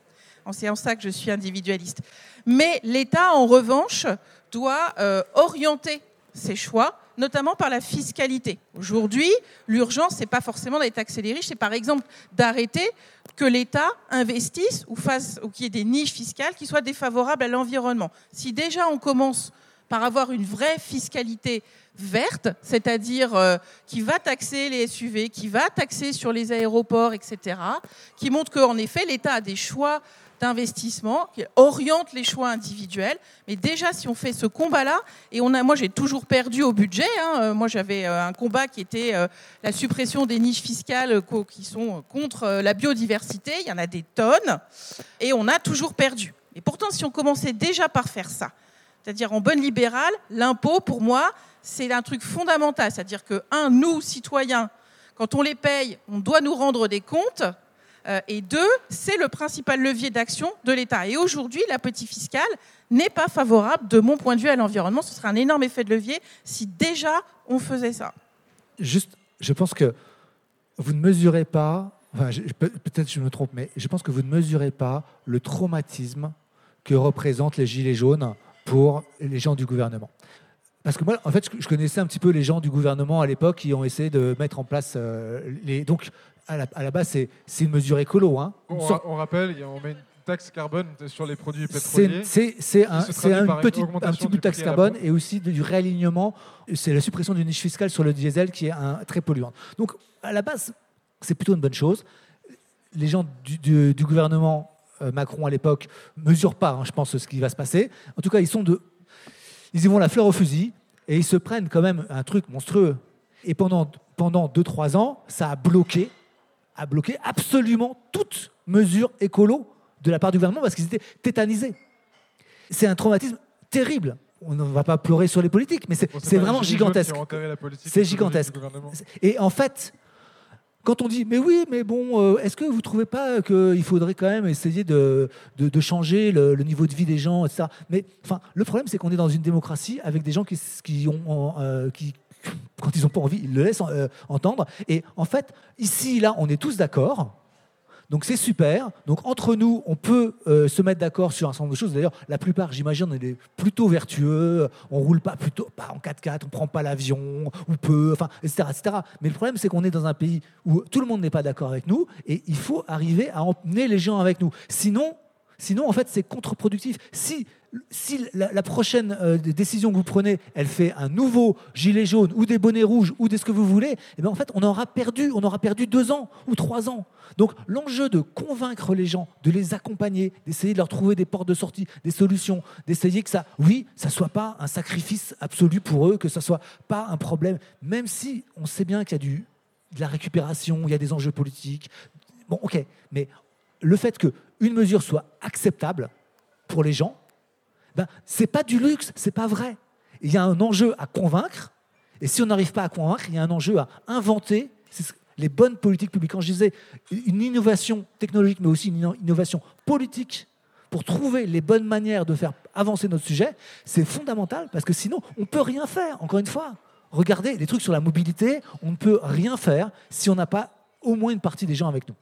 C'est en ça que je suis individualiste. Mais l'État, en revanche, doit euh, orienter ses choix, notamment par la fiscalité. Aujourd'hui, l'urgence, c'est pas forcément d'être taxer les riches, c'est par exemple d'arrêter que l'État investisse ou ou qu'il y ait des niches fiscales qui soient défavorables à l'environnement. Si déjà on commence par avoir une vraie fiscalité verte, c'est-à-dire euh, qui va taxer les SUV, qui va taxer sur les aéroports, etc., qui montre qu'en effet, l'État a des choix d'investissement, qui oriente les choix individuels. Mais déjà, si on fait ce combat-là, et on a, moi j'ai toujours perdu au budget, hein, euh, moi j'avais euh, un combat qui était la suppression des niches fiscales qui sont contre la biodiversité, il y en a des tonnes, et on a toujours perdu. Et pourtant, si on commençait déjà par faire ça, c'est-à-dire en bonne libérale, l'impôt, pour moi, c'est un truc fondamental. C'est-à-dire que, un, nous, citoyens, quand on les paye, on doit nous rendre des comptes. Euh, et deux, c'est le principal levier d'action de l'État. Et aujourd'hui, la politique fiscale n'est pas favorable, de mon point de vue, à l'environnement. Ce serait un énorme effet de levier si déjà on faisait ça. Juste, je pense que vous ne mesurez pas, enfin, peut-être je me trompe, mais je pense que vous ne mesurez pas le traumatisme que représentent les Gilets jaunes pour les gens du gouvernement. Parce que moi, en fait, je connaissais un petit peu les gens du gouvernement à l'époque qui ont essayé de mettre en place euh, les. Donc, à la, à la base, c'est une mesure écolo. Hein. On, on, rappelle, on met une taxe carbone sur les produits pétroliers. C'est un, un, petit, un petit bout de taxe carbone et aussi du réalignement. C'est la suppression d'une niche fiscale sur le diesel qui est un, très polluant. Donc, à la base, c'est plutôt une bonne chose. Les gens du, du gouvernement Macron à l'époque mesure pas, hein, je pense, ce qui va se passer. En tout cas, ils sont de, ils y vont la fleur au fusil et ils se prennent quand même un truc monstrueux. Et pendant pendant deux trois ans, ça a bloqué, a bloqué absolument toute mesure écolo de la part du gouvernement parce qu'ils étaient tétanisés. C'est un traumatisme terrible. On ne va pas pleurer sur les politiques, mais c'est vraiment gigantesque. C'est gigantesque. Et en fait, quand on dit, mais oui, mais bon, euh, est-ce que vous ne trouvez pas qu'il faudrait quand même essayer de, de, changer le, niveau de vie des gens, etc. Mais enfin, le problème, c'est qu'on est dans une démocratie avec des gens qui, ont, euh, qui, quand ils n'ont pas envie, ils le laissent euh, entendre. Et en fait, ici, là, on est tous d'accord. Donc c'est super. Donc entre nous, on peut euh, se mettre d'accord sur un certain nombre de choses. D'ailleurs, la plupart, j'imagine, on est plutôt vertueux. On roule pas plutôt pas en 4x4, on prend pas l'avion ou peu, enfin, etc., etc. Mais le problème, c'est qu'on est dans un pays où tout le monde n'est pas d'accord avec nous et il faut arriver à emmener les gens avec nous. Sinon, sinon en fait, c'est contre-productif. Si si la, prochaine euh, décision que vous prenez, elle fait un nouveau gilet jaune ou des bonnets rouges ou des ce que vous voulez, eh bien en fait, on aura perdu, on aura perdu deux ans ou trois ans. Donc l'enjeu de convaincre les gens, de les accompagner, d'essayer de leur trouver des portes de sortie, des solutions, d'essayer que ça, oui, ça soit pas un sacrifice absolu pour eux, que ça soit pas un problème, même si on sait bien qu'il y a du, de la récupération, il y a des enjeux politiques. Bon, ok, mais le fait qu'une mesure soit acceptable pour les gens, ben, c'est pas du luxe, c'est pas vrai. Il y a un enjeu à convaincre, et si on n'arrive pas à convaincre, il y a un enjeu à inventer les bonnes politiques publiques. Quand je disais une innovation technologique, mais aussi une innovation politique pour trouver les bonnes manières de faire avancer notre sujet, c'est fondamental parce que sinon, on ne peut rien faire. Encore une fois, regardez les trucs sur la mobilité, on ne peut rien faire si on n'a pas au moins une partie des gens avec nous.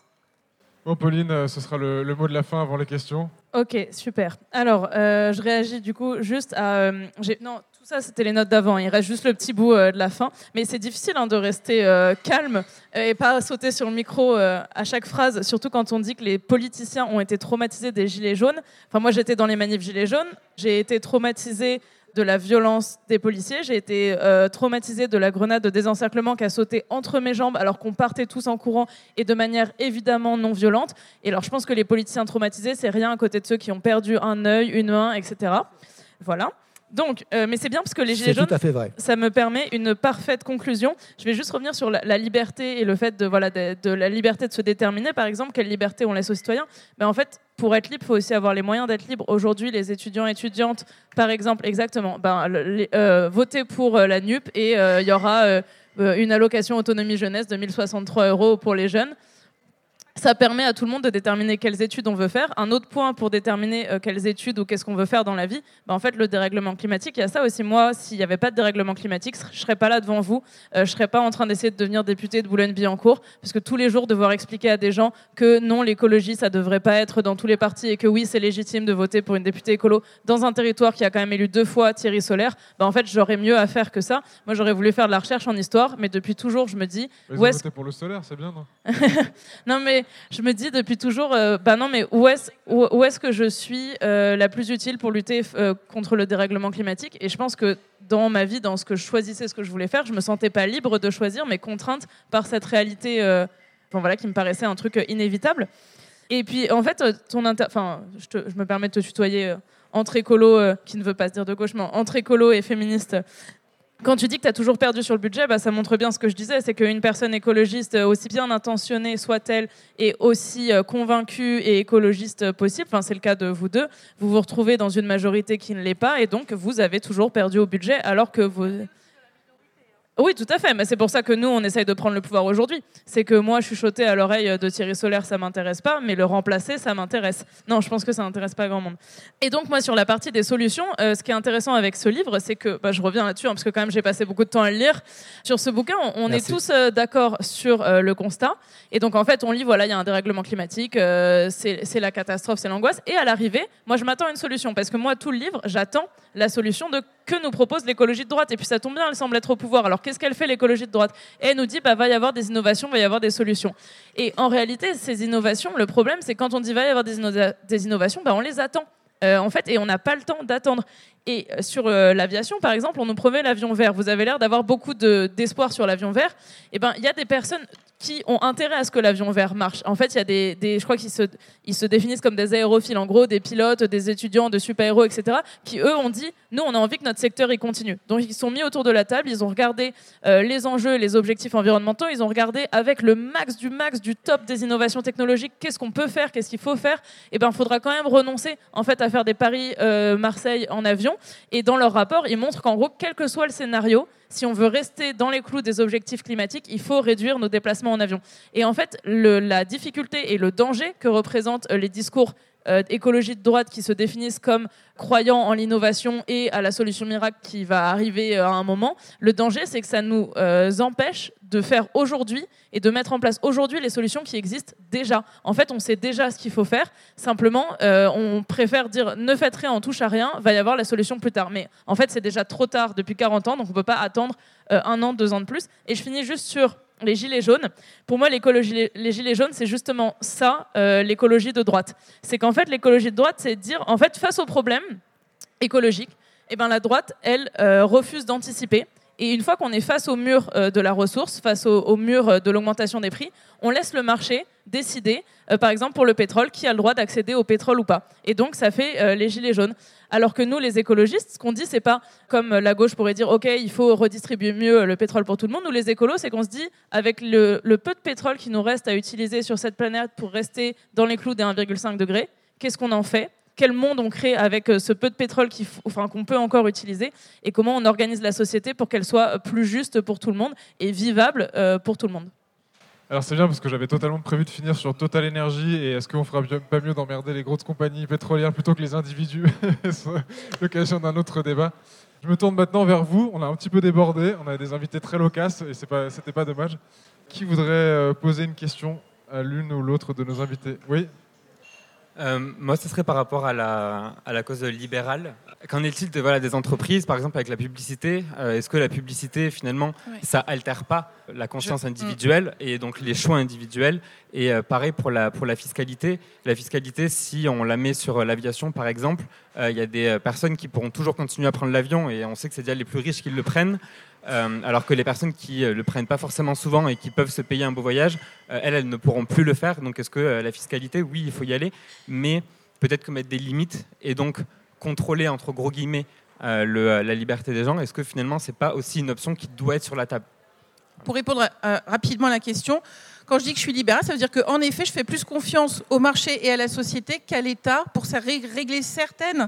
Bon, Pauline, euh, ce sera le, mot de la fin avant les questions. Ok, super. Alors, euh, je réagis du coup juste à. Euh, non, tout ça, c'était les notes d'avant. Il reste juste le petit bout de la fin. Mais c'est difficile hein, de rester calme et pas sauter sur le micro à chaque phrase, surtout quand on dit que les politiciens ont été traumatisés des gilets jaunes. Enfin, moi, j'étais dans les manifs gilets jaunes. J'ai été traumatisée de la violence des policiers. J'ai été euh, traumatisée de la grenade de désencerclement qui a sauté entre mes jambes alors qu'on partait tous en courant et de manière évidemment non violente. Et alors je pense que les politiciens traumatisés, c'est rien à côté de ceux qui ont perdu un œil, une main, etc. Voilà. Donc, euh, mais c'est bien parce que les gilets jaunes, ça me permet une parfaite conclusion. Je vais juste revenir sur la, liberté et le fait de voilà de, la liberté de se déterminer. Par exemple, quelle liberté on laisse aux citoyens? Mais ben, en fait, pour être libre, il faut aussi avoir les moyens d'être libre. Aujourd'hui, les étudiants et étudiantes, par exemple, exactement, ben, euh, voter pour euh, la NUP et il y aura une allocation autonomie jeunesse de 1063 euros pour les jeunes. Ça permet à tout le monde de déterminer quelles études on veut faire. Un autre point pour déterminer euh, quelles études ou qu'est-ce qu'on veut faire dans la vie, bah, en fait, le dérèglement climatique, il y a ça aussi. Moi, s'il n'y avait pas de dérèglement climatique, je ne serais pas là devant vous. Euh, je ne serais pas en train d'essayer de devenir député de Boulogne-Billancourt, parce que tous les jours, devoir expliquer à des gens que non, l'écologie, ça ne devrait pas être dans tous les partis et que oui, c'est légitime de voter pour une députée écolo dans un territoire qui a quand même élu deux fois Thierry Solaire, bah, en fait, j'aurais mieux à faire que ça. Moi, j'aurais voulu faire de la recherche en histoire, mais depuis toujours, je me dis. Vous est pour le solaire, c'est bien, non? Non, mais je me dis depuis toujours, euh, bah non, mais où est-ce que je suis euh, la plus utile pour lutter euh, contre le dérèglement climatique? Et je pense que dans ma vie, dans ce que je choisissais, ce que je voulais faire, je me sentais pas libre de choisir, mais contrainte par cette réalité, enfin, voilà, qui me paraissait un truc inévitable. Et puis, en fait, ton enfin, je, je, me permets de te tutoyer entre écolo, qui ne veut pas se dire de gauche, mais entre écolo et féministe, quand tu dis que tu as toujours perdu sur le budget, bah, ça montre bien ce que je disais, c'est qu'une personne écologiste, euh, aussi bien intentionnée soit-elle, est aussi euh, convaincue et écologiste possible, enfin, c'est le cas de vous deux, vous vous retrouvez dans une majorité qui ne l'est pas, et donc vous avez toujours perdu au budget alors que vous... Oui, tout à fait. Mais c'est pour ça que nous, on essaye de prendre le pouvoir aujourd'hui. C'est que moi, chuchoter à l'oreille de Thierry Solaire, ça m'intéresse pas, mais le remplacer, ça m'intéresse. Non, je pense que ça n'intéresse pas grand monde. Et donc, moi, sur la partie des solutions, euh, ce qui est intéressant avec ce livre, c'est que, bah, je reviens là-dessus, hein, parce que quand même, j'ai passé beaucoup de temps à le lire. Sur ce bouquin, on, est tous euh, d'accord sur euh, le constat. Et donc, en fait, on lit, voilà, il y a un dérèglement climatique, c'est la catastrophe, c'est l'angoisse. Et à l'arrivée, moi, je m'attends à une solution, parce que moi, tout le livre, j'attends la solution de que nous propose l'écologie de droite. Et puis ça tombe bien, elle semble être au pouvoir. Alors qu'est-ce qu'elle fait l'écologie de droite? Elle nous dit, bah va y avoir des innovations, va y avoir des solutions. Et en réalité, ces innovations, le problème, c'est quand on dit va y avoir des, des innovations, bah, on les attend. Euh, en fait, et on n'a pas le temps d'attendre. Et euh, sur euh, l'aviation, par exemple, on nous promet l'avion vert. Vous avez l'air d'avoir beaucoup d'espoir sur l'avion vert. Eh ben, il y a des personnes qui ont intérêt à ce que l'avion vert marche. En fait, il y a des, je crois qu'ils se, ils se définissent comme des aérophiles, en gros, des pilotes, des étudiants de super-héros, etc., qui eux ont dit, nous, on a envie que notre secteur y continue. Donc, ils sont mis autour de la table, ils ont regardé euh, les enjeux, les objectifs environnementaux, ils ont regardé avec le max du max du top des innovations technologiques, qu'est-ce qu'on peut faire, qu'est-ce qu'il faut faire. Eh ben, il faudra quand même renoncer, en fait, à faire des Paris-Marseille en avion. Et dans leur rapport, ils montrent qu'en gros, quel que soit le scénario, si on veut rester dans les clous des objectifs climatiques, il faut réduire nos déplacements en avion. Et en fait, la difficulté et le danger que représentent les discours écologie de droite qui se définissent comme croyant en l'innovation et à la solution miracle qui va arriver euh, à un moment. Le danger, c'est que ça nous euh, empêche de faire aujourd'hui et de mettre en place aujourd'hui les solutions qui existent déjà. En fait, on sait déjà ce qu'il faut faire. Simplement, euh, on préfère dire ne faites rien, on touche à rien, va y avoir la solution plus tard. Mais en fait, c'est déjà trop tard depuis 40 ans, donc on ne peut pas attendre euh, un an, deux ans de plus. Et je finis juste sur les gilets jaunes. Pour moi, l'écologie, les gilets jaunes, c'est justement ça, euh, l'écologie de droite. C'est qu'en fait, l'écologie de droite, c'est dire, en fait, face aux problèmes écologiques, eh ben, la droite, elle, euh, refuse d'anticiper. Et une fois qu'on est face au mur euh, de la ressource, face au, mur de l'augmentation des prix, on laisse le marché décider, euh, par exemple pour le pétrole, qui a le droit d'accéder au pétrole ou pas. Et donc ça fait euh, les gilets jaunes. Alors que nous, les écologistes, ce qu'on dit, c'est pas comme la gauche pourrait dire, ok, il faut redistribuer mieux le pétrole pour tout le monde. Nous, les écolos, c'est qu'on se dit, avec le, peu de pétrole qui nous reste à utiliser sur cette planète pour rester dans les clous des 1,5 degrés, qu'est-ce qu'on en fait? Quel monde on crée avec euh, ce peu de pétrole qu'on peut encore utiliser? Et comment on organise la société pour qu'elle soit euh, plus juste pour tout le monde et vivable euh, pour tout le monde? Alors c'est bien parce que j'avais totalement prévu de finir sur Total Energy et est-ce qu'on fera pas mieux d'emmerder les grosses compagnies pétrolières plutôt que les individus l'occasion d'un autre débat? Je me tourne maintenant vers vous. On a un petit peu débordé. On a des invités très loquaces et c'était pas dommage. Qui voudrait euh, poser une question à l'une ou l'autre de nos invités? Oui. Euh, moi, ce serait par rapport à la, à la cause libérale. Qu'en est-il de, voilà, des entreprises, par exemple avec la publicité Euh, Est-ce que la publicité, finalement, ça altère pas la conscience Je- individuelle et donc les choix individuels? Et euh, pareil pour la, pour la fiscalité. La fiscalité, si on la met sur l'aviation, par exemple, il y a des personnes qui pourront toujours continuer à prendre l'avion et on sait que c'est déjà les plus riches qui le prennent. Euh, alors que les personnes qui ne le prennent pas forcément souvent et qui peuvent se payer un beau voyage, euh, elles, elles ne pourront plus le faire. Donc est-ce que euh, la fiscalité, oui, il faut y aller, mais peut-être que mettre des limites et donc contrôler, entre gros guillemets, euh, le- euh, la liberté des gens, est-ce que finalement, c'est pas aussi une option qui doit être sur la table? Pour répondre euh, rapidement à la question, quand je dis que je suis libérale, ça veut dire qu'en effet, je fais plus confiance au marché et à la société qu'à l'État pour régler certaines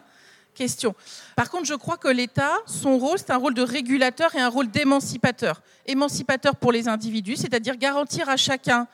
questions. Par contre, je crois que l'État, son rôle, c'est un rôle de régulateur et un rôle d'émancipateur. Émancipateur pour les individus, c'est-à-dire garantir à chacun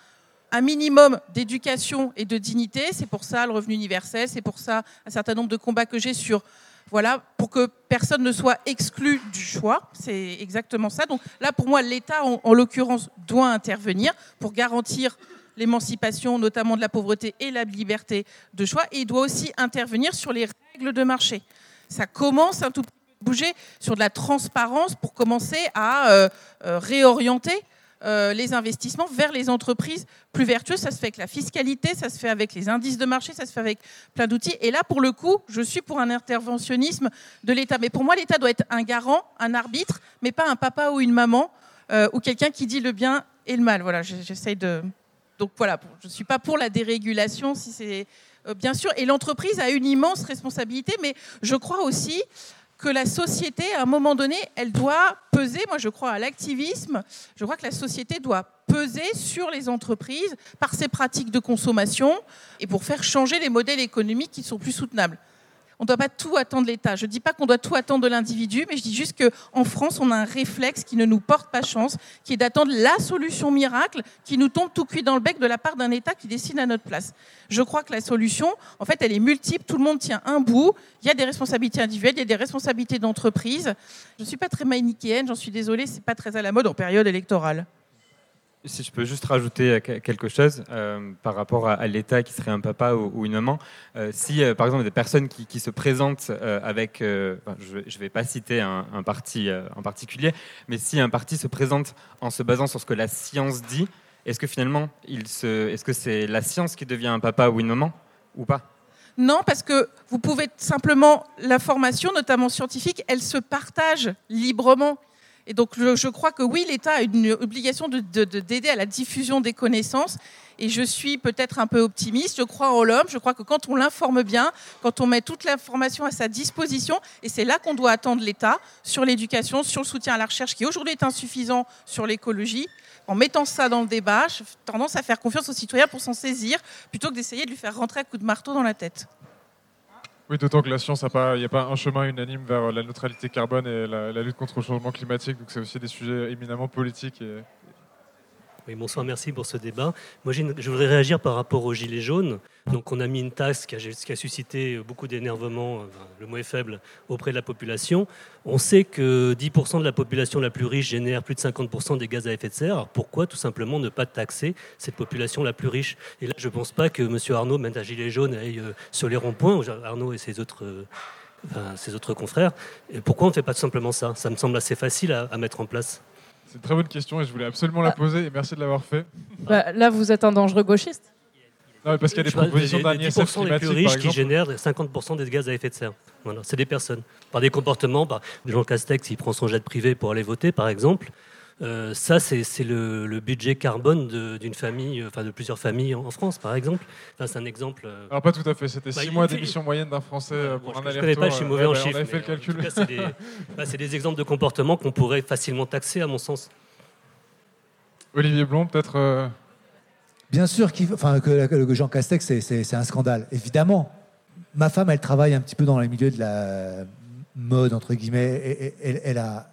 un minimum d'éducation et de dignité. C'est pour ça le revenu universel, c'est pour ça un certain nombre de combats que j'ai sur voilà, pour que personne ne soit exclu du choix. C'est exactement ça. Donc là, pour moi, l'État, en, en l'occurrence, doit intervenir pour garantir l'émancipation, notamment de la pauvreté et la liberté de choix. Et il doit aussi intervenir sur les règles de marché. Ça commence un tout petit peu bouger sur de la transparence pour commencer à euh, euh, réorienter euh, les investissements vers les entreprises plus vertueuses. Ça se fait avec la fiscalité, ça se fait avec les indices de marché, ça se fait avec plein d'outils. Et là, pour le coup, je suis pour un interventionnisme de l'État. Mais pour moi, l'État doit être un garant, un arbitre, mais pas un papa ou une maman ou quelqu'un qui dit le bien et le mal. Voilà, j'essaye de. Donc voilà, je ne suis pas pour la dérégulation, si c'est euh, bien sûr. Et l'entreprise a une immense responsabilité, mais je crois aussi que la société, à un moment donné, elle doit peser. Moi, je crois à l'activisme. Je crois que la société doit peser sur les entreprises par ses pratiques de consommation et pour faire changer les modèles économiques qui sont plus soutenables. On ne doit pas tout attendre de l'État. Je ne dis pas qu'on doit tout attendre de l'individu, mais je dis juste qu'en France, on a un réflexe qui ne nous porte pas chance, qui est d'attendre la solution miracle qui nous tombe tout cuit dans le bec de la part d'un État qui décide à notre place. Je crois que la solution, en fait, elle est multiple. Tout le monde tient un bout. Il y a des responsabilités individuelles, il y a des responsabilités d'entreprise. Je ne suis pas très manichéenne, j'en suis désolée, c'est pas très à la mode en période électorale. Si je peux juste rajouter euh, que- quelque chose euh, par rapport à, l'État qui serait un papa ou, une maman, euh, si par exemple des personnes qui, se présentent avec, je ne vais pas citer un, parti en particulier, mais si un parti se présente en se basant sur ce que la science dit, est-ce que finalement, est-ce que c'est la science qui devient un papa ou une maman ou pas? Non, parce que vous pouvez simplement, l'information, notamment scientifique, elle se partage librement. Et donc, je, crois que oui, l'État a une obligation de- de- de- d'aider à la diffusion des connaissances. Et je suis peut-être un peu optimiste. Je crois en l'homme. Je crois que quand on l'informe bien, quand on met toute l'information à sa disposition, et c'est là qu'on doit attendre l'État sur l'éducation, sur le soutien à la recherche, qui aujourd'hui est insuffisant sur l'écologie. En mettant ça dans le débat, j'ai tendance à faire confiance aux citoyens pour s'en saisir, plutôt que d'essayer de lui faire rentrer à coups de marteau dans la tête. Oui, d'autant que la science, il n'y a pas un chemin unanime vers la neutralité carbone et la, la lutte contre le changement climatique, donc c'est aussi des sujets éminemment politiques. Et... Oui, bonsoir, merci pour ce débat. Moi, je voudrais réagir par rapport aux Gilets jaunes. Donc, on a mis une taxe qui a, suscité beaucoup d'énervement, le mot est faible, auprès de la population. On sait que 10% de la population la plus riche génère plus de 50% des gaz à effet de serre. Alors, pourquoi tout simplement ne pas taxer cette population la plus riche? Et là, je ne pense pas que M. Arnaud mette un gilet jaune aille euh, sur les ronds-points, Arnaud et ses autres, euh, ses autres confrères. Et pourquoi on ne fait pas tout simplement ça? Ça me semble assez facile à mettre en place. C'est une très bonne question et je voulais absolument la Ah. poser et merci de l'avoir fait. Bah, là, vous êtes un dangereux gauchiste. Non, mais parce qu'il y a des Je propositions d'un ISF 10% les climatique, plus par riches qui génèrent 50% des gaz à effet de serre. Voilà, c'est des personnes. Par des comportements, par Jean Castex, il prend son jet privé pour aller voter, par exemple. Euh, ça, c'est le, le budget carbone de- d'une famille, euh, enfin de plusieurs familles en, en France, par exemple. Enfin, c'est un exemple. euh, Alors pas tout à fait, c'était Bah, 6 il mois d'émission moyenne d'un Français bon, pour je un ne aller-retour. connais pas, je suis mauvais ouais, en bah, chiffres. On avait fait mais, le calcul. C'est des, bah, c'est des exemples de comportements qu'on pourrait facilement taxer, à mon sens. Olivier Blond, peut-être. euh, Bien sûr enfin, que, que Jean Castex, c'est- un scandale, évidemment. Ma femme, elle travaille un petit peu dans le milieu de la mode, entre guillemets. et- et- Elle, elle a,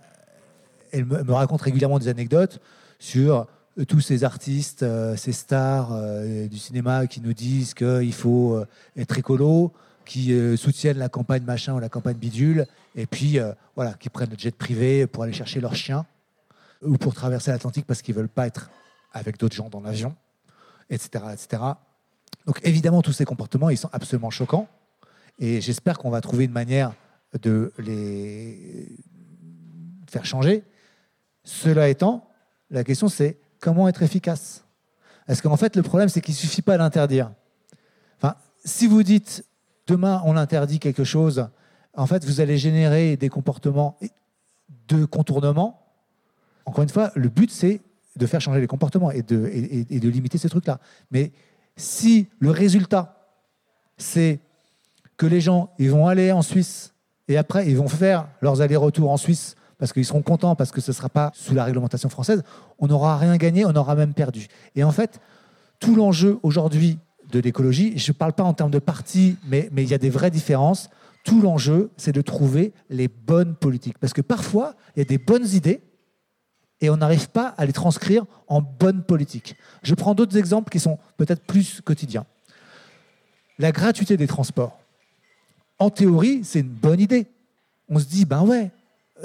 elle me, raconte régulièrement des anecdotes sur euh, tous ces artistes, euh, ces stars euh, du cinéma qui nous disent qu'il faut être écolo, qui soutiennent la campagne machin ou la campagne bidule, et puis voilà, qui prennent le jet privé pour aller chercher leur chien ou pour traverser l'Atlantique parce qu'ils veulent pas être avec d'autres gens dans l'avion etc., etc. Donc évidemment, tous ces comportements, ils sont absolument choquants. Et j'espère qu'on va trouver une manière de les faire changer. Cela étant, la question c'est comment être efficace? Parce qu'en fait, le problème, c'est qu'il ne suffit pas d'interdire? Enfin, si vous dites demain on interdit quelque chose, en fait, vous allez générer des comportements de contournement. Encore une fois, le but, c'est de faire changer les comportements et de, et, de limiter ces trucs-là. Mais si le résultat, c'est que les gens ils vont aller en Suisse et après ils vont faire leurs allers-retours en Suisse parce qu'ils seront contents, parce que ce ne sera pas sous la réglementation française, on n'aura rien gagné, on aura même perdu. Et en fait, tout l'enjeu aujourd'hui de l'écologie, je ne parle pas en termes de parti, mais il y a des vraies différences. Tout l'enjeu, c'est de trouver les bonnes politiques. Parce que parfois, il y a des bonnes idées, et on n'arrive pas à les transcrire en bonne politique. Je prends d'autres exemples qui sont peut-être plus quotidiens. La gratuité des transports. En théorie, c'est une bonne idée. On se dit, ben ouais,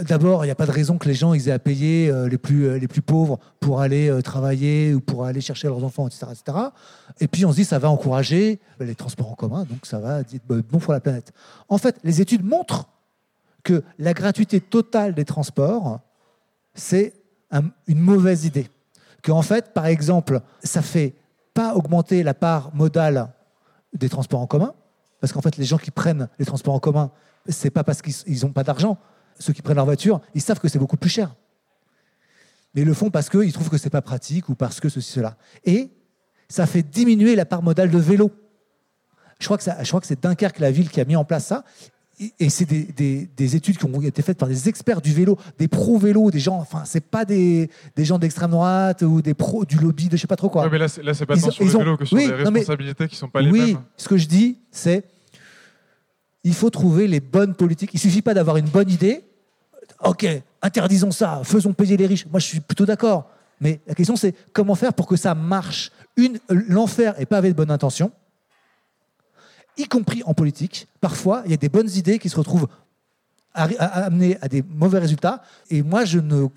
d'abord, il n'y a pas de raison que les gens aient à payer euh, les, plus, euh, les plus pauvres pour aller euh, travailler ou pour aller chercher leurs enfants, etc., etc. Et puis on se dit, ça va encourager les transports en commun, donc ça va être bon pour la planète. En fait, les études montrent que la gratuité totale des transports, c'est un- une mauvaise idée. Qu'en fait, par exemple, ça fait pas augmenter la part modale des transports en commun, parce qu'en fait, les gens qui prennent les transports en commun, c'est pas parce qu'ils n'ont pas d'argent. Ceux qui prennent leur voiture, ils savent que c'est beaucoup plus cher. Mais ils le font parce qu'ils trouvent que c'est pas pratique ou parce que ceci, cela. Et ça fait diminuer la part modale de vélo. Je crois que, ça- je crois que c'est Dunkerque, la ville, qui a mis en place ça. Et- c'est des, des- des études qui ont été faites par des experts du vélo, des pros vélo, des gens, enfin, c'est pas des, des gens d'extrême droite ou des pros du lobby de je sais pas trop quoi. ouais, mais là, c'est pas tant sur le vélo que sur oui, les non, mais- responsabilités qui sont pas les oui, mêmes. ce que je dis, c'est il faut trouver les bonnes politiques. Il suffit pas d'avoir une bonne idée. Ok, interdisons ça, faisons payer les riches. Moi, je suis plutôt d'accord. Mais la question, c'est comment faire pour que ça marche. L'enfer est pas avec de bonnes intentions, y compris en politique. Parfois, il y a des bonnes idées qui se retrouvent amener à des mauvais résultats. Et moi, je ne,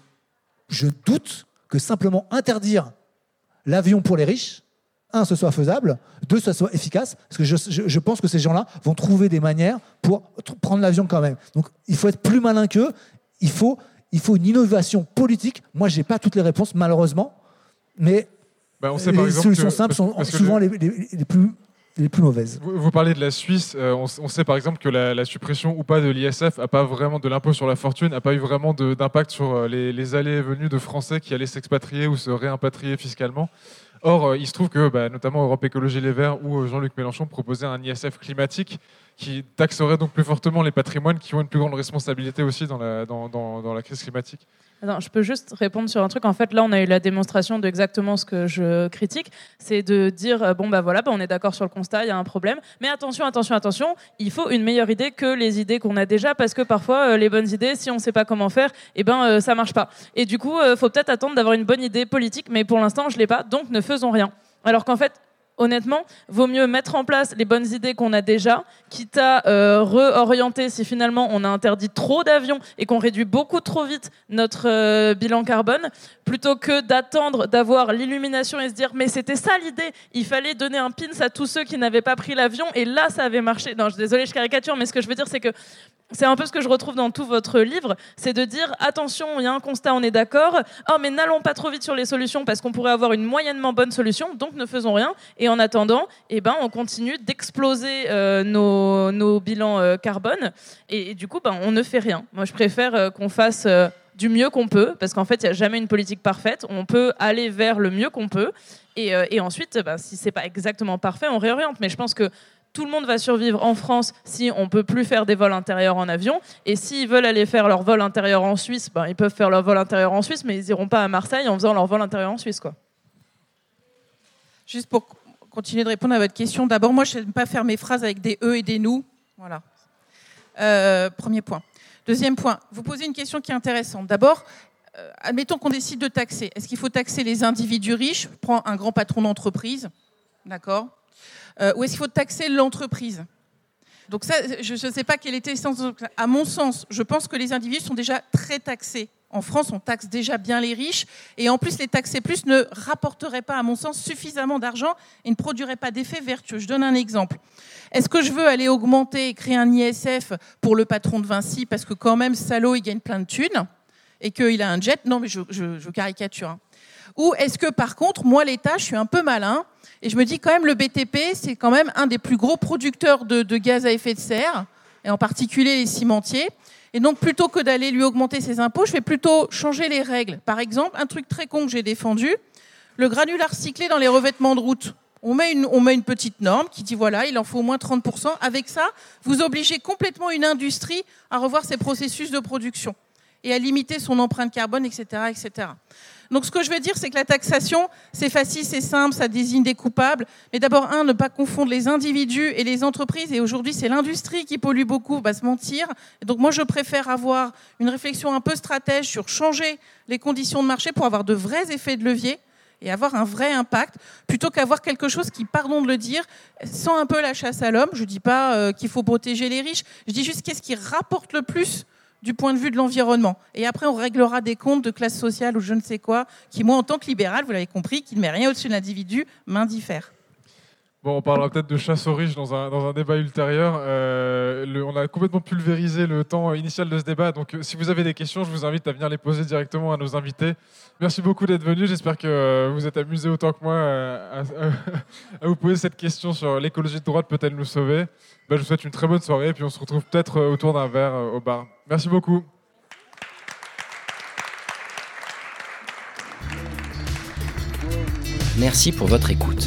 je doute que simplement interdire l'avion pour les riches, un, ce soit faisable, deux, ce soit efficace, parce que je, je- je pense que ces gens-là vont trouver des manières pour prendre l'avion quand même. Donc, il faut être plus malin qu'eux. Il faut, il faut une innovation politique. Moi, j'ai pas toutes les réponses, malheureusement, mais Bah, on sait par les exemple solutions que- simples sont souvent le- les, les- les plus, les plus mauvaises. Vous, vous parlez de la Suisse. euh, on, sait par exemple que la, la suppression ou pas de l'ISF a pas vraiment de l'impôt sur la fortune, n'a pas eu vraiment d'impact sur euh, les, les allées et venues de Français qui allaient s'expatrier ou se réimpatrier fiscalement. Or, euh, il se trouve que, bah, notamment Europe Écologie Les Verts ou euh, Jean-Luc Mélenchon proposait un ISF climatique qui taxerait donc plus fortement les patrimoines qui ont une plus grande responsabilité aussi dans la, dans, dans, la crise climatique je peux juste répondre sur un truc. En fait, là, on a eu la démonstration de exactement ce que je critique. C'est de dire, euh, bon, bah voilà, bah, on est d'accord sur le constat, il y a un problème. Mais attention, attention, attention, il faut une meilleure idée que les idées qu'on a déjà, parce que parfois, euh, les bonnes idées, si on ne sait pas comment faire, eh ben, euh, ça marche pas. Et du coup, il faut peut-être attendre d'avoir une bonne idée politique, mais pour l'instant, je l'ai pas, donc ne faisons rien. Alors qu'en fait, honnêtement, vaut mieux mettre en place les bonnes idées qu'on a déjà, quitte à euh, réorienter si finalement on a interdit trop d'avions et qu'on réduit beaucoup trop vite notre euh, bilan carbone, plutôt que d'attendre d'avoir l'illumination et se dire mais c'était ça l'idée, il fallait donner un pins à tous ceux qui n'avaient pas pris l'avion et là ça avait marché. Non, je désolé, je caricature, mais ce que je veux dire c'est que c'est un peu ce que je retrouve dans tout votre livre, c'est de dire attention, il y a un constat, on est d'accord. Oh, mais n'allons pas trop vite sur les solutions parce qu'on pourrait avoir une moyennement bonne solution, donc ne faisons rien. Et en attendant, eh ben, on continue d'exploser euh, nos, bilans euh, carbone et, du coup, ben, on ne fait rien. Moi, je préfère euh, qu'on fasse du mieux qu'on peut parce qu'en fait, il n'y a jamais une politique parfaite. On peut aller vers le mieux qu'on peut. Et, ensuite, ben, si c'est pas exactement parfait, on réoriente. Mais je pense que tout le monde va survivre en France si on peut plus faire des vols intérieurs en avion. Et s'ils veulent aller faire leur vol intérieur en Suisse, ben, ils peuvent faire leur vol intérieur en Suisse, mais ils iront pas à Marseille en faisant leur vol intérieur en Suisse. Quoi. Juste pour continuer de répondre à votre question, d'abord, moi, je n'aime pas faire mes phrases avec des eux et des nous. Voilà. Euh, premier point. Deuxième point, vous posez une question qui est intéressante. D'abord, euh, admettons qu'on décide de taxer. Est-ce qu'il faut taxer les individus riches? Prends un grand patron d'entreprise, d'accord euh, ou est-ce qu'il faut taxer l'entreprise? Donc ça, je ne sais pas quelle était l'essence. À mon sens, je pense que les individus sont déjà très taxés. En France, on taxe déjà bien les riches, et en plus, les taxer plus ne rapporteraient pas, à mon sens, suffisamment d'argent et ne produiraient pas d'effet vertueux. Je donne un exemple. Est-ce que je veux aller augmenter et créer un ISF pour le patron de Vinci parce que quand même, salaud, il gagne plein de thunes et qu'il a un jet? Non, mais je, caricature. Hein. Ou est-ce que par contre, moi, l'État, je suis un peu malin et je me dis quand même, le BTP, c'est quand même un des plus gros producteurs de, gaz à effet de serre, et en particulier les cimentiers. Et donc, plutôt que d'aller lui augmenter ses impôts, je vais plutôt changer les règles. Par exemple, un truc très con que j'ai défendu, le granulat recyclé dans les revêtements de route. On met, une, on met une petite norme qui dit voilà, il en faut au moins 30%. Avec ça, vous obligez complètement une industrie à revoir ses processus de production et à limiter son empreinte carbone, etc. etc. Donc ce que je veux dire, c'est que la taxation, c'est facile, c'est simple, ça désigne des coupables. Mais d'abord, un, ne pas confondre les individus et les entreprises. Et aujourd'hui, c'est l'industrie qui pollue beaucoup, va se mentir. donc moi, je préfère avoir une réflexion un peu stratège sur changer les conditions de marché pour avoir de vrais effets de levier et avoir un vrai impact, plutôt qu'avoir quelque chose qui, pardon de le dire, sent un peu la chasse à l'homme. Je ne dis pas euh, qu'il faut protéger les riches, je dis juste qu'est-ce qui rapporte le plus du point de vue de l'environnement. Et après, on réglera des comptes de classe sociale ou je ne sais quoi, qui, moi, en tant que libéral, vous l'avez compris, qui ne met rien au-dessus de l'individu, m'indiffère. Bon, on parlera peut-être de chasse aux riches dans un, dans un débat ultérieur. Euh, on a complètement pulvérisé le temps initial de ce débat. Donc, euh, si vous avez des questions, je vous invite à venir les poser directement à nos invités. Merci beaucoup d'être venu. J'espère que euh, vous êtes amusés autant que moi à, vous poser cette question sur l'écologie de droite peut-elle nous sauver. Ben, je vous souhaite une très bonne soirée et puis on se retrouve peut-être autour d'un verre au bar. Merci beaucoup. Merci pour votre écoute.